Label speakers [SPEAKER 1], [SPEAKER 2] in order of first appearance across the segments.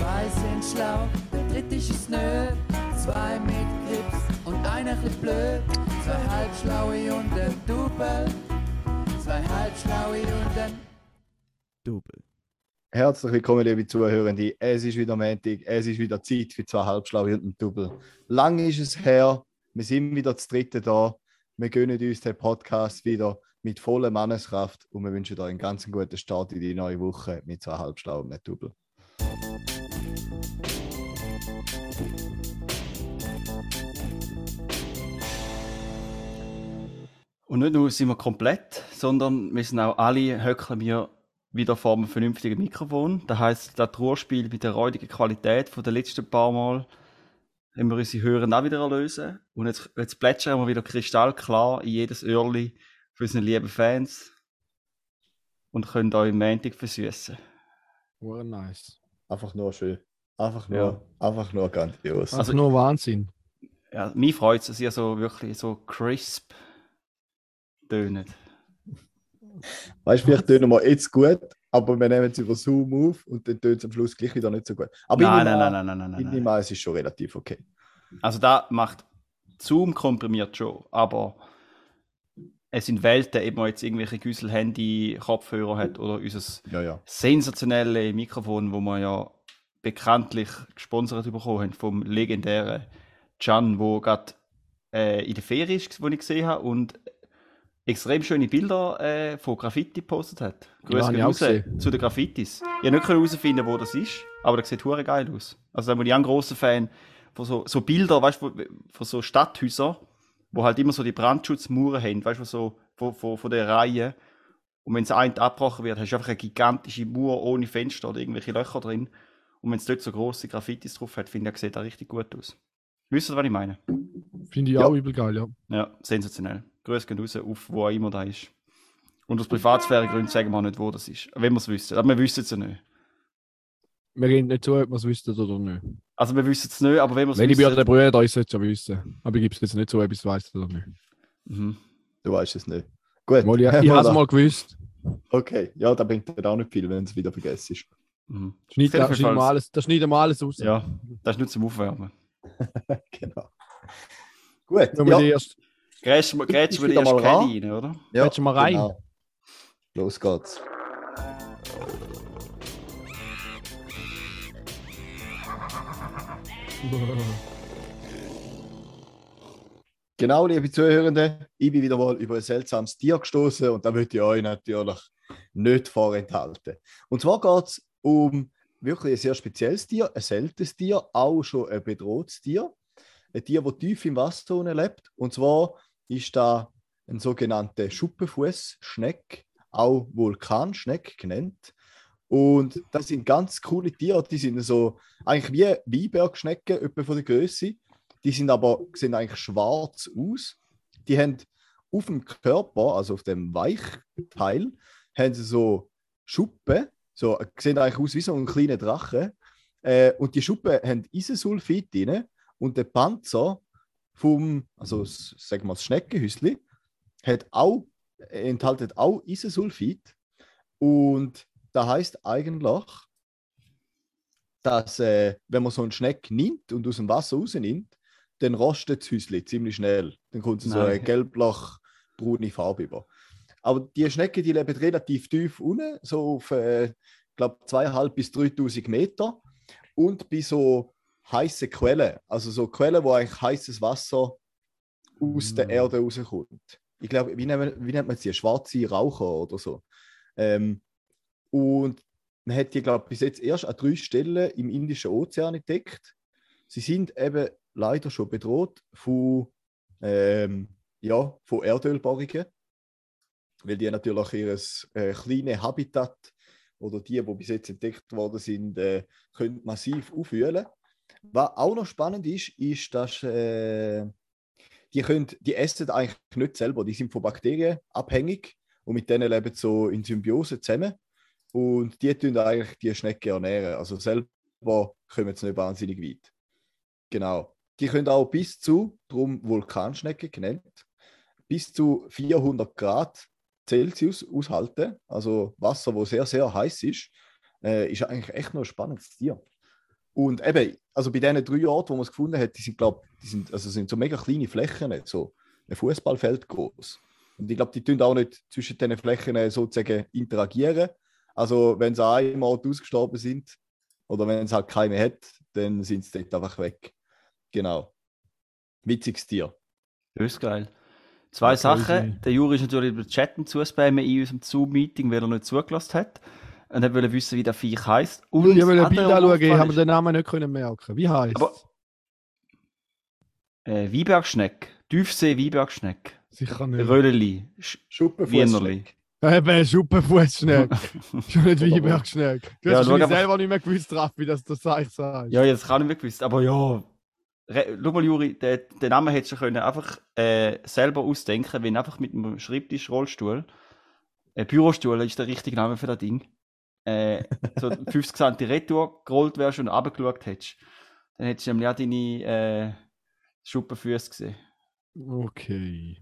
[SPEAKER 1] Zwei sind schlau, der dritte ist nö. Zwei mit Grips und einer ist blöd. Zwei halbschlaue und ein Double. Zwei halbschlaue und ein
[SPEAKER 2] Double.
[SPEAKER 3] Herzlich willkommen, liebe Zuhörende. Es ist wieder Montag, es ist wieder Zeit für zwei Halbschlaue und ein Double. Lang ist es her, wir sind wieder das dritte da. Wir gönnen uns den Podcast wieder mit voller Manneskraft und wir wünschen euch einen ganz guten Start in die neue Woche mit zwei Halbschlauen und ein Double.
[SPEAKER 2] Und nicht nur sind wir komplett, sondern wir sind auch alle, höckeln wir wieder vor einem vernünftigen Mikrofon. Das heisst, das Ruhrspiel mit der räudigen Qualität von den letzten paar Mal haben wir unsere Hörer auch wieder erlösen. Und jetzt, jetzt plätschern wir wieder kristallklar in jedes Öhrli für unsere lieben Fans und können euch im Montag versüßen.
[SPEAKER 4] Well, nice.
[SPEAKER 3] Einfach nur schön. Einfach nur,
[SPEAKER 2] Ja.
[SPEAKER 3] einfach nur grandios.
[SPEAKER 4] Also
[SPEAKER 2] Also-
[SPEAKER 4] nur Wahnsinn.
[SPEAKER 2] Ja, mich freut es, dass ihr so wirklich so crisp tönet.
[SPEAKER 3] Weißt du, vielleicht tönen wir jetzt gut, aber wir nehmen es über Zoom auf und dann tönt es am Schluss gleich wieder nicht so gut. Aber
[SPEAKER 2] nein, nein, nein,
[SPEAKER 3] an-
[SPEAKER 2] nein, nein, nein,
[SPEAKER 3] ich
[SPEAKER 2] nein.
[SPEAKER 3] nehme an, es ist schon relativ okay.
[SPEAKER 2] Also da macht Zoom komprimiert schon, aber es sind Welten, ob man jetzt irgendwelche Güssel-Handy-Kopfhörer hat oder unser
[SPEAKER 3] Ja, ja.
[SPEAKER 2] sensationelle Mikrofon, wo wir ja bekanntlich gesponsert bekommen haben vom legendären Can, wo gerade äh, in der Ferie ist, wo ich gesehen habe und extrem schöne Bilder äh, von Graffiti gepostet hat. Grüße
[SPEAKER 4] auch
[SPEAKER 2] raus zu den Graffitis. Ich habe nicht herausfinden, wo das ist, aber das sieht hure geil aus. Also da bin ich auch ein grosser Fan von so, so Bilder, weißt du, von so Stadthäusern, wo halt immer so die Brandschutzmauern haben, weißt du, so von, von, von der Reihe. Und wenn es ein abgebrochen wird, hast du einfach eine gigantische Mauer ohne Fenster oder irgendwelche Löcher drin. Und wenn es dort so grosse Graffitis drauf hat, finde ich, das sieht das richtig gut aus. Wisst ihr, was ich meine?
[SPEAKER 4] Finde ich
[SPEAKER 3] Ja.
[SPEAKER 4] auch übel geil, ja.
[SPEAKER 2] Ja, sensationell. Grüße gehen raus, auf wo auch immer da ist. Und aus Privatsphäregründen sagen wir nicht, wo das ist. Wenn wir es wüssten. Aber wir wissen es ja nicht.
[SPEAKER 4] Wir reden nicht zu, ob wir es wüssten oder nicht.
[SPEAKER 2] Also wir wissen es nicht, aber wenn wir es
[SPEAKER 4] Wenn ich
[SPEAKER 2] wissen...
[SPEAKER 4] bei den Brüdern ich sollte es ja wissen. Aber ich gebe es jetzt nicht zu, ob ich es weiß oder nicht.
[SPEAKER 2] Mhm.
[SPEAKER 3] Du weißt es nicht. Gut.
[SPEAKER 4] Mal, ich ich habe es mal gewusst.
[SPEAKER 3] Okay, ja, da bringt dann auch nicht viel, wenn es wieder vergessen ist.
[SPEAKER 2] Mhm.
[SPEAKER 4] Schneid, da, schneiden wir
[SPEAKER 2] Fall-
[SPEAKER 4] alles, da schneiden wir alles raus.
[SPEAKER 2] Ja, das ist nur zum Aufwärmen.
[SPEAKER 3] genau. Gut,
[SPEAKER 4] Nur ja.
[SPEAKER 3] ja,
[SPEAKER 4] erst,
[SPEAKER 2] Grätsch wir
[SPEAKER 3] mal
[SPEAKER 2] rein, oder?
[SPEAKER 3] ja,
[SPEAKER 4] Quetschen wir rein.
[SPEAKER 3] genau. Los geht's. Genau, liebe Zuhörende, ich bin wieder mal über ein seltsames Tier gestoßen und da möchte ich euch natürlich nicht vorenthalten. Und zwar geht es um wirklich ein sehr spezielles Tier, ein seltenes Tier, auch schon ein bedrohtes Tier. Ein Tier, das tief im Wasser lebt. Und zwar ist da ein sogenannter Schuppenfußschneck, auch Vulkanschneck genannt. Und das sind ganz coole Tiere, die sind so eigentlich wie Weinbergschnecken, etwa von der Größe. Die sind aber sehen eigentlich schwarz aus. Die haben auf dem Körper, also auf dem Weichteil, haben sie so Schuppen, so sehen eigentlich aus wie so ein kleiner Drache. Äh, und die Schuppen haben Isensulfid drin und der Panzer vom, also s- sagen wir das Schneckenhäusli, hat auch, enthalten auch Isensulfid. Und das heißt eigentlich, dass äh, wenn man so einen Schneck nimmt und aus dem Wasser rausnimmt, dann rostet das Häusli ziemlich schnell. Dann kommt so eine
[SPEAKER 2] Nein.
[SPEAKER 3] gelblach-braune Farbe über. Aber die Schnecken, die leben relativ tief unten, so auf, äh, glaube zweieinhalb bis 3000 Meter und bei so heißen Quellen, also so Quellen, wo eigentlich heißes Wasser aus der
[SPEAKER 4] Mm.
[SPEAKER 3] Erde rauskommt. Ich glaube, wie, nennt man- wie nennt man sie? Schwarze Raucher oder so. Ähm, und man hat die, glaube ich, bis jetzt erst an drei Stellen im Indischen Ozean entdeckt. Sie sind eben leider schon bedroht von, ähm, ja, von Erdölbohrungen, weil die natürlich ihr äh, kleines Habitat oder die, die bis jetzt entdeckt worden sind, äh, können massiv aufwühlen. Was auch noch spannend ist, ist, dass äh, die, können, die essen eigentlich nicht selber, die sind von Bakterien abhängig und mit denen leben so in Symbiose zusammen. Und die tun eigentlich die Schnecke ernähren. Also selber kommen sie nicht wahnsinnig weit. Genau. Die können auch bis zu, darum Vulkanschnecke genannt, bis zu 400 Grad Celsius aushalten. Also Wasser, wo sehr, sehr heiß ist. Äh, ist eigentlich echt noch ein spannendes Tier. Und eben, also bei diesen drei Orten, wo man es gefunden hat, die sind, glaube die sind, also sind so mega kleine Flächen, nicht? so ein Fußballfeld groß. Und ich glaube, die tun auch nicht zwischen diesen Flächen sozusagen interagieren. Also wenn sie an einem Ort ausgestorben sind oder wenn es halt keine mehr hat, dann sind sie dort einfach weg. Genau. Witziges Tier.
[SPEAKER 2] Das ist geil. Zwei Sachen. Der Juri ist natürlich über Chatten zuspammen in unserem Zoom-Meeting, weil er nicht zugelassen hat. Und er wollte wissen, wie der Viech heisst. Und
[SPEAKER 4] Ich will
[SPEAKER 2] das
[SPEAKER 4] ein Bild anschauen, ich
[SPEAKER 2] aufgefallen
[SPEAKER 4] habe mir
[SPEAKER 2] ist-
[SPEAKER 4] den Namen nicht können merken. Wie heißt
[SPEAKER 2] Aber- Äh, Weinbergschneck. Tiefsee Weinbergschneck.
[SPEAKER 4] Sicher nicht.
[SPEAKER 2] Rölleli.
[SPEAKER 3] Schuppenfußschneck.
[SPEAKER 4] Eben, Schuppenfußschneck. Schon nicht Weinbergschneck. Du
[SPEAKER 2] Ja,
[SPEAKER 4] hast
[SPEAKER 2] schau
[SPEAKER 4] selber nicht mehr gewusst, Raffi, dass das eigentlich sagst.
[SPEAKER 2] Ja, jetzt kann ich nicht gewusst. Aber ja. Re Schau mal, Juri, den, den Namen hättest du können einfach äh, selber ausdenken, wenn einfach mit einem Schreibtisch, Rollstuhl, äh, Bürostuhl ist der richtige Name für das Ding, äh, so 50 cm Retour gerollt wärst und runtergeschaut hättest. Dann hättest du nämlich auch deine äh, Schuppenfüße gesehen.
[SPEAKER 4] Okay.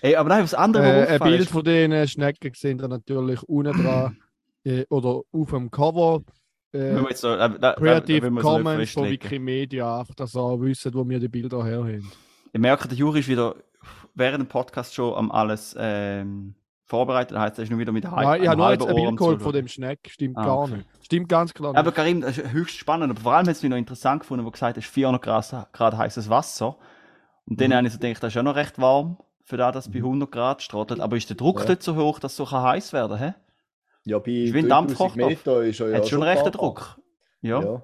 [SPEAKER 2] Ey, aber nein, was andere,
[SPEAKER 4] Äh, ein Bild
[SPEAKER 2] ist-
[SPEAKER 4] von den Schnecken sehen da natürlich unten dran äh, oder auf dem Cover. Äh,
[SPEAKER 2] jetzt so, äh, da, da, da
[SPEAKER 4] Creative
[SPEAKER 2] nicht
[SPEAKER 4] Commons von. Wikimedia, einfach, dass ihr wisst, wo wir die Bilder her haben.
[SPEAKER 2] Ich merke, der Juri ist wieder während dem Podcast schon am alles ähm, vorbereitet. Das heißt, er ist nur wieder mit halb,
[SPEAKER 4] Nein, ich habe nur jetzt ein Bild geholt von dem Schneck. Stimmt
[SPEAKER 2] Ah,
[SPEAKER 4] gar nicht. Stimmt ganz klar
[SPEAKER 2] Aber
[SPEAKER 4] nicht.
[SPEAKER 2] Karim, das ist höchst spannend. Aber vor allem hat es mich noch interessant gefunden, wo gesagt hast, 400 Grad, Grad heißes Wasser. Und dann
[SPEAKER 3] Mhm.
[SPEAKER 2] habe ich so gedacht, das ist ja noch recht warm, für das, dass es bei 100 Grad strottet. Aber ist der Druck
[SPEAKER 3] Ja.
[SPEAKER 2] nicht so hoch, dass es so kann heiß werden kann?
[SPEAKER 3] Ja, bei
[SPEAKER 2] Ist wie ein
[SPEAKER 3] 3000
[SPEAKER 2] Dampfkochtopf.
[SPEAKER 3] Meter ist er ja
[SPEAKER 2] Hat schon rechten
[SPEAKER 3] paar
[SPEAKER 2] Druck. Ja,
[SPEAKER 3] Ja.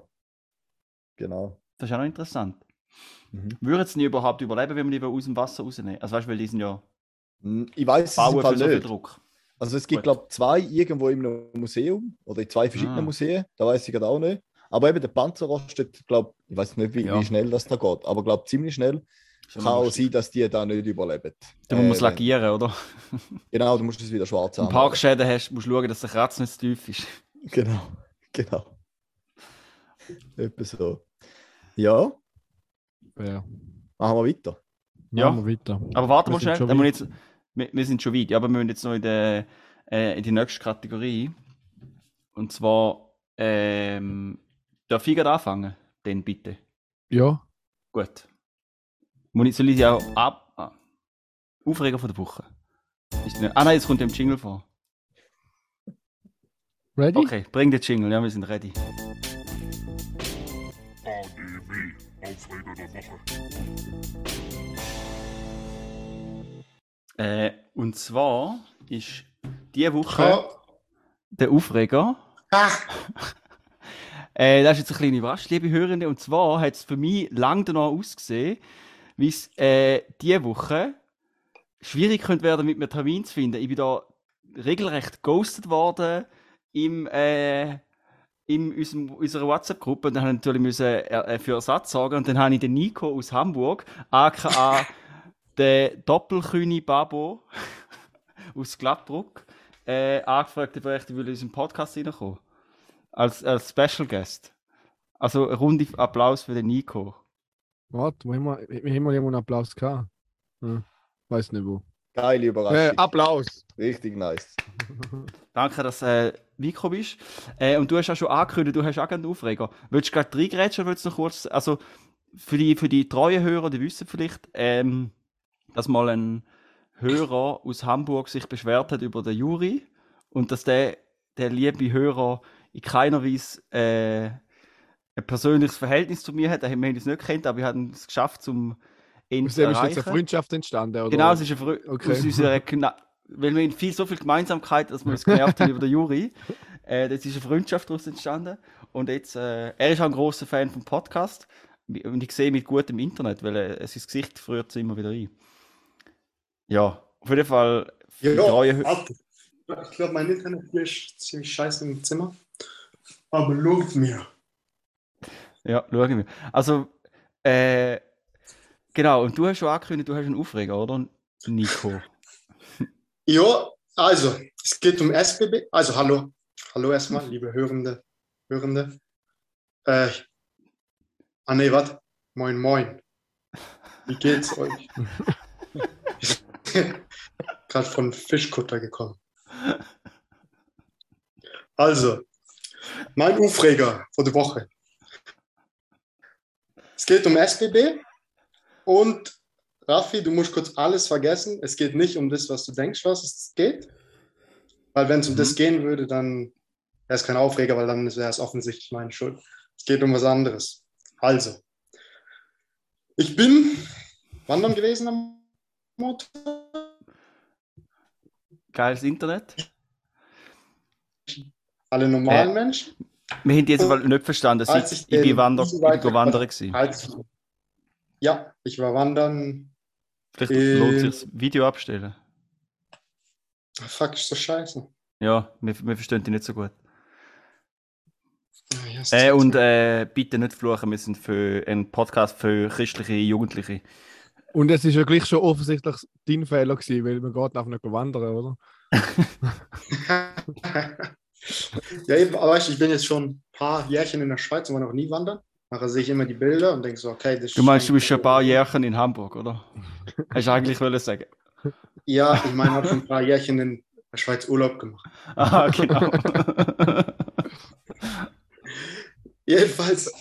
[SPEAKER 3] Genau.
[SPEAKER 2] das ist auch noch interessant.
[SPEAKER 3] Mhm.
[SPEAKER 2] Würden sie nie überhaupt überleben, wenn wir die aus dem Wasser rausnehmen? Also weißt du, weil die sind ja
[SPEAKER 3] Ich weiß es
[SPEAKER 2] bauen
[SPEAKER 3] Fall
[SPEAKER 2] so
[SPEAKER 3] nicht.
[SPEAKER 2] Druck.
[SPEAKER 3] Also es gibt, glaube ich, zwei irgendwo im Museum oder in zwei verschiedenen
[SPEAKER 2] Ah.
[SPEAKER 3] Museen, da weiß ich gerade auch nicht. Aber eben der Panzer rostet, glaube ich, weiß nicht, wie,
[SPEAKER 2] Ja.
[SPEAKER 3] wie schnell das da geht, aber glaube ziemlich schnell
[SPEAKER 2] Schon
[SPEAKER 3] kann auch sein, dass die da nicht überleben.
[SPEAKER 2] Da muss man es
[SPEAKER 3] Äh,
[SPEAKER 2] lackieren, oder?
[SPEAKER 3] Genau, du musst es wieder schwarz
[SPEAKER 2] Wenn du. Parkschäden hast, musst du schauen, dass der Kratz nicht zu tief ist.
[SPEAKER 3] Genau, genau. Etwa so. Ja,
[SPEAKER 4] Ja.
[SPEAKER 3] machen wir weiter.
[SPEAKER 2] Ja.
[SPEAKER 4] Machen wir weiter.
[SPEAKER 2] Aber warte
[SPEAKER 4] Wir
[SPEAKER 2] mal schnell,
[SPEAKER 4] schon
[SPEAKER 2] da muss ich jetzt, wir, wir sind schon weit, ja, aber wir müssen jetzt noch in, der, äh, in die nächste Kategorie. Und zwar, ähm, darf ich gerade anfangen? Dann bitte.
[SPEAKER 4] Ja.
[SPEAKER 2] Gut. Muss ich, soll ich auch ab... Ah. Aufreger von der Woche. Ist nicht, ah nein, jetzt kommt der Jingle vor.
[SPEAKER 4] Ready?
[SPEAKER 2] Okay, bring den Jingle, ja, wir sind ready.
[SPEAKER 5] ADW, Aufreger der Woche.
[SPEAKER 2] Äh, und zwar ist diese Woche der Aufreger. äh, das ist jetzt eine kleine Überraschung, liebe Hörende. Und zwar hat es für mich lang danach ausgesehen, wie es äh, diese Woche schwierig könnte werden, mit einem Termin zu finden. Ich bin da regelrecht ghostet worden im, äh, in unserem, unserer WhatsApp-Gruppe. Und dann ich natürlich müssen, äh, für Ersatz sorgen. Und dann habe ich den Nico aus Hamburg, aka der Doppelkühne Babo aus Gladbruck, äh, angefragt, ob er echt in unseren Podcast reinkommen als, als Special Guest. Also ein runder Applaus für den Nico.
[SPEAKER 4] Warte, haben wir, wir haben wir irgendwo einen Applaus gehabt? Hm. Weiß nicht wo.
[SPEAKER 3] Geile
[SPEAKER 4] Äh,
[SPEAKER 3] Überraschung.
[SPEAKER 4] Applaus!
[SPEAKER 3] Richtig nice.
[SPEAKER 2] Danke, dass du äh, Nico bist. Äh, und du hast auch schon angekündigt, du hast auch gerne einen Aufreger. Willst du gerade reingrätschen oder willst du noch kurz, also für die, für die treuen Hörer, die wissen vielleicht, ähm, dass mal ein Hörer aus Hamburg sich beschwert hat über den Juri und dass der, der liebe Hörer in keiner Weise äh, ein persönliches Verhältnis zu mir hat. Wir haben uns nicht kennt, aber wir haben es geschafft, zum ihn zu
[SPEAKER 4] dem ist jetzt
[SPEAKER 2] erreichen.
[SPEAKER 4] eine Freundschaft entstanden, oder?
[SPEAKER 2] Genau, es ist eine Frö
[SPEAKER 4] Okay.
[SPEAKER 2] aus unserer Gna weil wir haben viel, so viel Gemeinsamkeit, dass wir uns genervt haben über den Juri. Äh, jetzt ist eine Freundschaft daraus entstanden. Und jetzt, äh, er ist auch ein großer Fan vom Podcast. Und ich sehe mit gutem Internet, weil er, sein Gesicht früher immer wieder ein. Ja, auf jeden Fall.
[SPEAKER 6] warte. Ich glaube, mein Internet ist ziemlich scheiße im Zimmer. Aber lobt mir.
[SPEAKER 2] Ja, schauen wir. Also, äh, genau, und du hast schon angekündigt, du hast einen Aufreger, oder? Nico.
[SPEAKER 6] Ja, also, es geht um SBB. Also, hallo. Hallo erstmal, liebe Hörende. Hörende. Äh, ah, nee, warte. Moin, moin. Wie geht's euch? Gerade von Fischkutter gekommen. Also, Mein Aufreger vor der Woche. Es geht um SBB und Raffi, du musst kurz alles vergessen. Es geht nicht um das, was du denkst, was es geht. Weil wenn es um das gehen würde, dann wäre es kein Aufreger, weil dann wäre es offensichtlich meine Schuld. Es geht um was anderes. Also, ich bin wandern gewesen am Montag.
[SPEAKER 2] Geiles Internet.
[SPEAKER 6] Alle normalen
[SPEAKER 2] Äh,
[SPEAKER 6] Menschen.
[SPEAKER 2] Wir haben die jetzt aber nicht verstanden.
[SPEAKER 6] Als
[SPEAKER 2] Ich,
[SPEAKER 6] ich
[SPEAKER 2] bin Wander, ich bin wandern gewesen.
[SPEAKER 6] Als, ja, ich war wandern.
[SPEAKER 2] Vielleicht
[SPEAKER 6] äh,
[SPEAKER 2] lohnt sich das Video abstellen.
[SPEAKER 6] Fuck, ist so scheiße.
[SPEAKER 2] Ja, wir, wir verstehen die nicht so gut.
[SPEAKER 6] Ist
[SPEAKER 2] Äh,
[SPEAKER 6] das-
[SPEAKER 2] und äh, bitte nicht fluchen, wir sind für einen Podcast für christliche Jugendliche.
[SPEAKER 4] Und es ist ja gleich schon offensichtlich dein Fehler gewesen, weil man geht einfach nicht wandern, oder?
[SPEAKER 6] ja, eben, aber weißt du, ich bin jetzt schon ein paar Jährchen in der Schweiz und war noch nie wandern. Nachher sehe ich immer die Bilder und denke so, okay, das
[SPEAKER 2] Du meinst, du bist schon ein paar Jährchen in Hamburg, oder? Hast du eigentlich wollen sagen?
[SPEAKER 6] Ja, ich meine, ich habe schon ein paar Jährchen in der Schweiz Urlaub gemacht.
[SPEAKER 2] Ah, genau.
[SPEAKER 6] Jedenfalls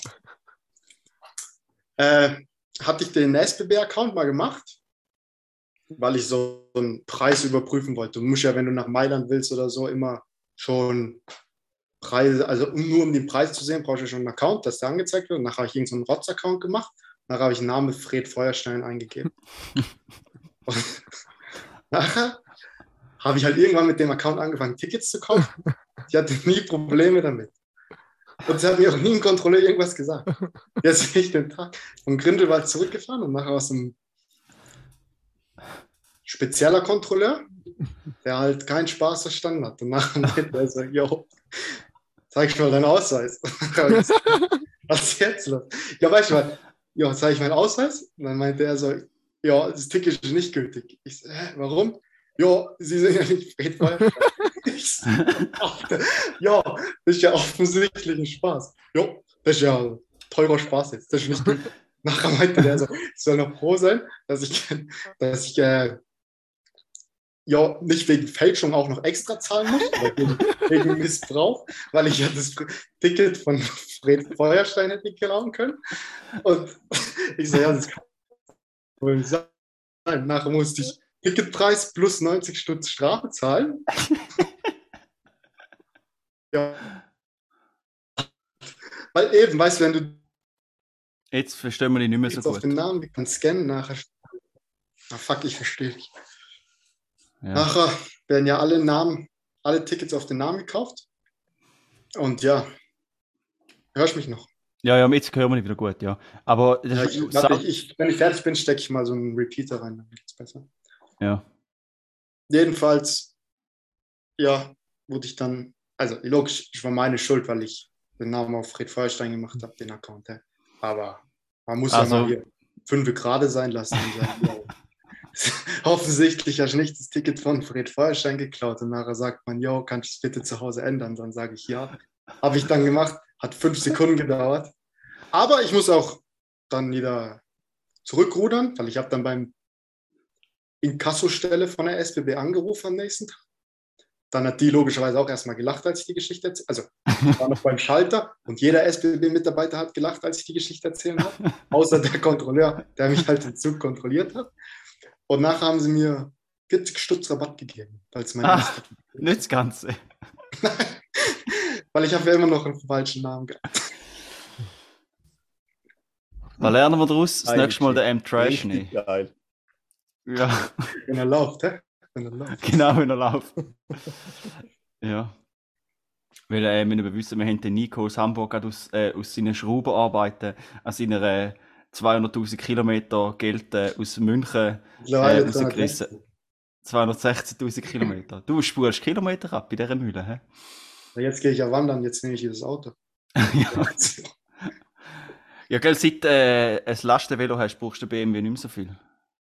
[SPEAKER 6] äh, hatte ich den SBB-Account mal gemacht, weil ich so einen Preis überprüfen wollte. Du musst ja, wenn du nach Mailand willst oder so, immer schon Preise, also nur um den Preis zu sehen, brauchst du schon einen Account, dass der angezeigt wird. Und nachher habe ich irgendeinen so Rotz-Account gemacht. Nachher habe ich den Namen Fred Feuerstein eingegeben. Und nachher habe ich halt irgendwann mit dem Account angefangen, Tickets zu kaufen. Ich hatte nie Probleme damit. Und es hat mir auch nie ein Kontrolleur irgendwas gesagt. Jetzt bin ich den Tag von Grindelwald zurückgefahren und nachher aus einem spezieller Kontrolleur, der halt keinen Spaß verstanden hat. Und nachher meinte er so, yo, zeig mal deinen Ausweis. Was ist jetzt los? Ja, weißt du was? Ja, zeige ich meinen Ausweis? Und dann meinte er so, ja, das Ticket ist nicht gültig. Ich so, hä, warum? Ja, Sie sind ja nicht Fred Alter, ja, das ist ja offensichtlich ein Spaß. Ja, das ist ja teurer Spaß jetzt. Das ist nicht gut. Nachher meinte der so, ich soll noch froh sein, dass ich, dass ich äh, ja nicht wegen Fälschung auch noch extra zahlen muss, wegen, wegen Missbrauch, weil ich ja das Ticket von Fred Feuerstein hätte klauen können. Und ich so, ja, das kann wohl nicht sein. Nachher musste ich Ticketpreis plus 90 Stutz Strafe zahlen. Ja. Weil eben, weißt du, wenn du
[SPEAKER 2] Jetzt verstehen wir dich nicht mehr so
[SPEAKER 6] jetzt auf
[SPEAKER 2] gut.
[SPEAKER 6] den Namen wie kannst scannen, nachher. Ah, fuck, ich verstehe dich.
[SPEAKER 2] Ja.
[SPEAKER 6] Nachher werden ja alle Namen, alle Tickets auf den Namen gekauft. Und ja, hörst du mich noch?
[SPEAKER 2] ja, ja, jetzt hören wir wieder gut, ja. Aber
[SPEAKER 6] Ja, ich, ich, ich, wenn ich fertig bin, stecke ich mal so einen Repeater rein, dann geht's besser.
[SPEAKER 2] ja.
[SPEAKER 6] Jedenfalls, ja, wurde ich dann, also logisch, ich war meine Schuld, weil ich den Namen auf Fred Feuerstein gemacht habe, den Account. Ja. Aber man muss
[SPEAKER 2] Also-
[SPEAKER 6] ja mal hier fünf gerade sein lassen. Und sagen, yo, offensichtlich hast du nicht das Ticket von Fred Feuerstein geklaut. Und nachher sagt man, jo, kannst du es bitte zu Hause ändern? Dann sage ich ja. Habe ich dann gemacht, hat fünf Sekunden gedauert. Aber ich muss auch dann wieder zurückrudern, weil ich habe dann beim Inkassostelle von der SBB angerufen am nächsten Tag. Dann hat die logischerweise auch erstmal gelacht, als ich die Geschichte erzählt Also, ich war noch beim Schalter und jeder SBB-Mitarbeiter hat gelacht, als ich die Geschichte erzählt habe. Außer der Kontrolleur, der mich halt im Zug kontrolliert hat. Und nachher haben sie mir 40 Stutz Rabatt gegeben, weil es mein erster-
[SPEAKER 2] Nicht das Ganze.
[SPEAKER 6] weil ich habe ja immer noch einen falschen Namen gehabt.
[SPEAKER 2] Was lernen wir daraus? Das
[SPEAKER 3] Geile
[SPEAKER 2] nächste Mal der M-Trash nehmen.
[SPEAKER 3] geil.
[SPEAKER 2] Ja,
[SPEAKER 6] Wenn er läuft, hä? Wenn er läuft.
[SPEAKER 2] genau, wenn er läuft. ja. Weil äh, wir müssen wissen, wir haben den Nico aus Hamburg gerade aus, äh, aus seinen Schraubenarbeiten an seiner äh, 200.000 Kilometer Geld äh, aus München Äh, rausgerissen. 216.000 Kilometer. Du spurst Kilometer ab bei dieser Mühle, hä?
[SPEAKER 6] Jetzt gehe ich ja wandern, jetzt nehme ich dieses Auto.
[SPEAKER 2] ja. ja, gell, seit äh, ein Lastenvelo hast, brauchst du BMW nicht mehr so viel.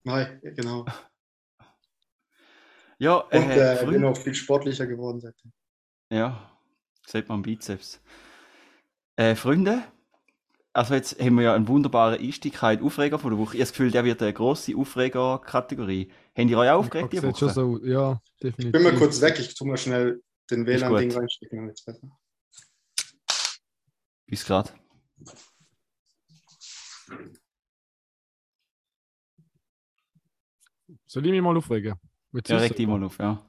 [SPEAKER 6] Nein, genau.
[SPEAKER 2] Ja,
[SPEAKER 6] Und
[SPEAKER 2] äh,
[SPEAKER 6] äh,
[SPEAKER 2] Freunde-
[SPEAKER 6] bin auch viel sportlicher geworden seitdem.
[SPEAKER 2] Ja, sieht man am Bizeps. Äh, Freunde, also jetzt haben wir ja einen wunderbaren Einstieg gehabt, Aufreger von der Woche. Ich habe das Gefühl, der wird eine grosse Aufreger-Kategorie. Habt ihr euch auch aufgeregt die Woche?
[SPEAKER 4] so, ja, definitiv.
[SPEAKER 6] Ich bin mal kurz weg, ich tue mal schnell den WLAN-Ding reinstecken, dann wird's besser.
[SPEAKER 2] Bis gerade.
[SPEAKER 4] Soll ich mich mal aufregen? Du
[SPEAKER 2] Ja,
[SPEAKER 4] es
[SPEAKER 2] reg dich
[SPEAKER 4] selber?
[SPEAKER 2] mal auf, ja.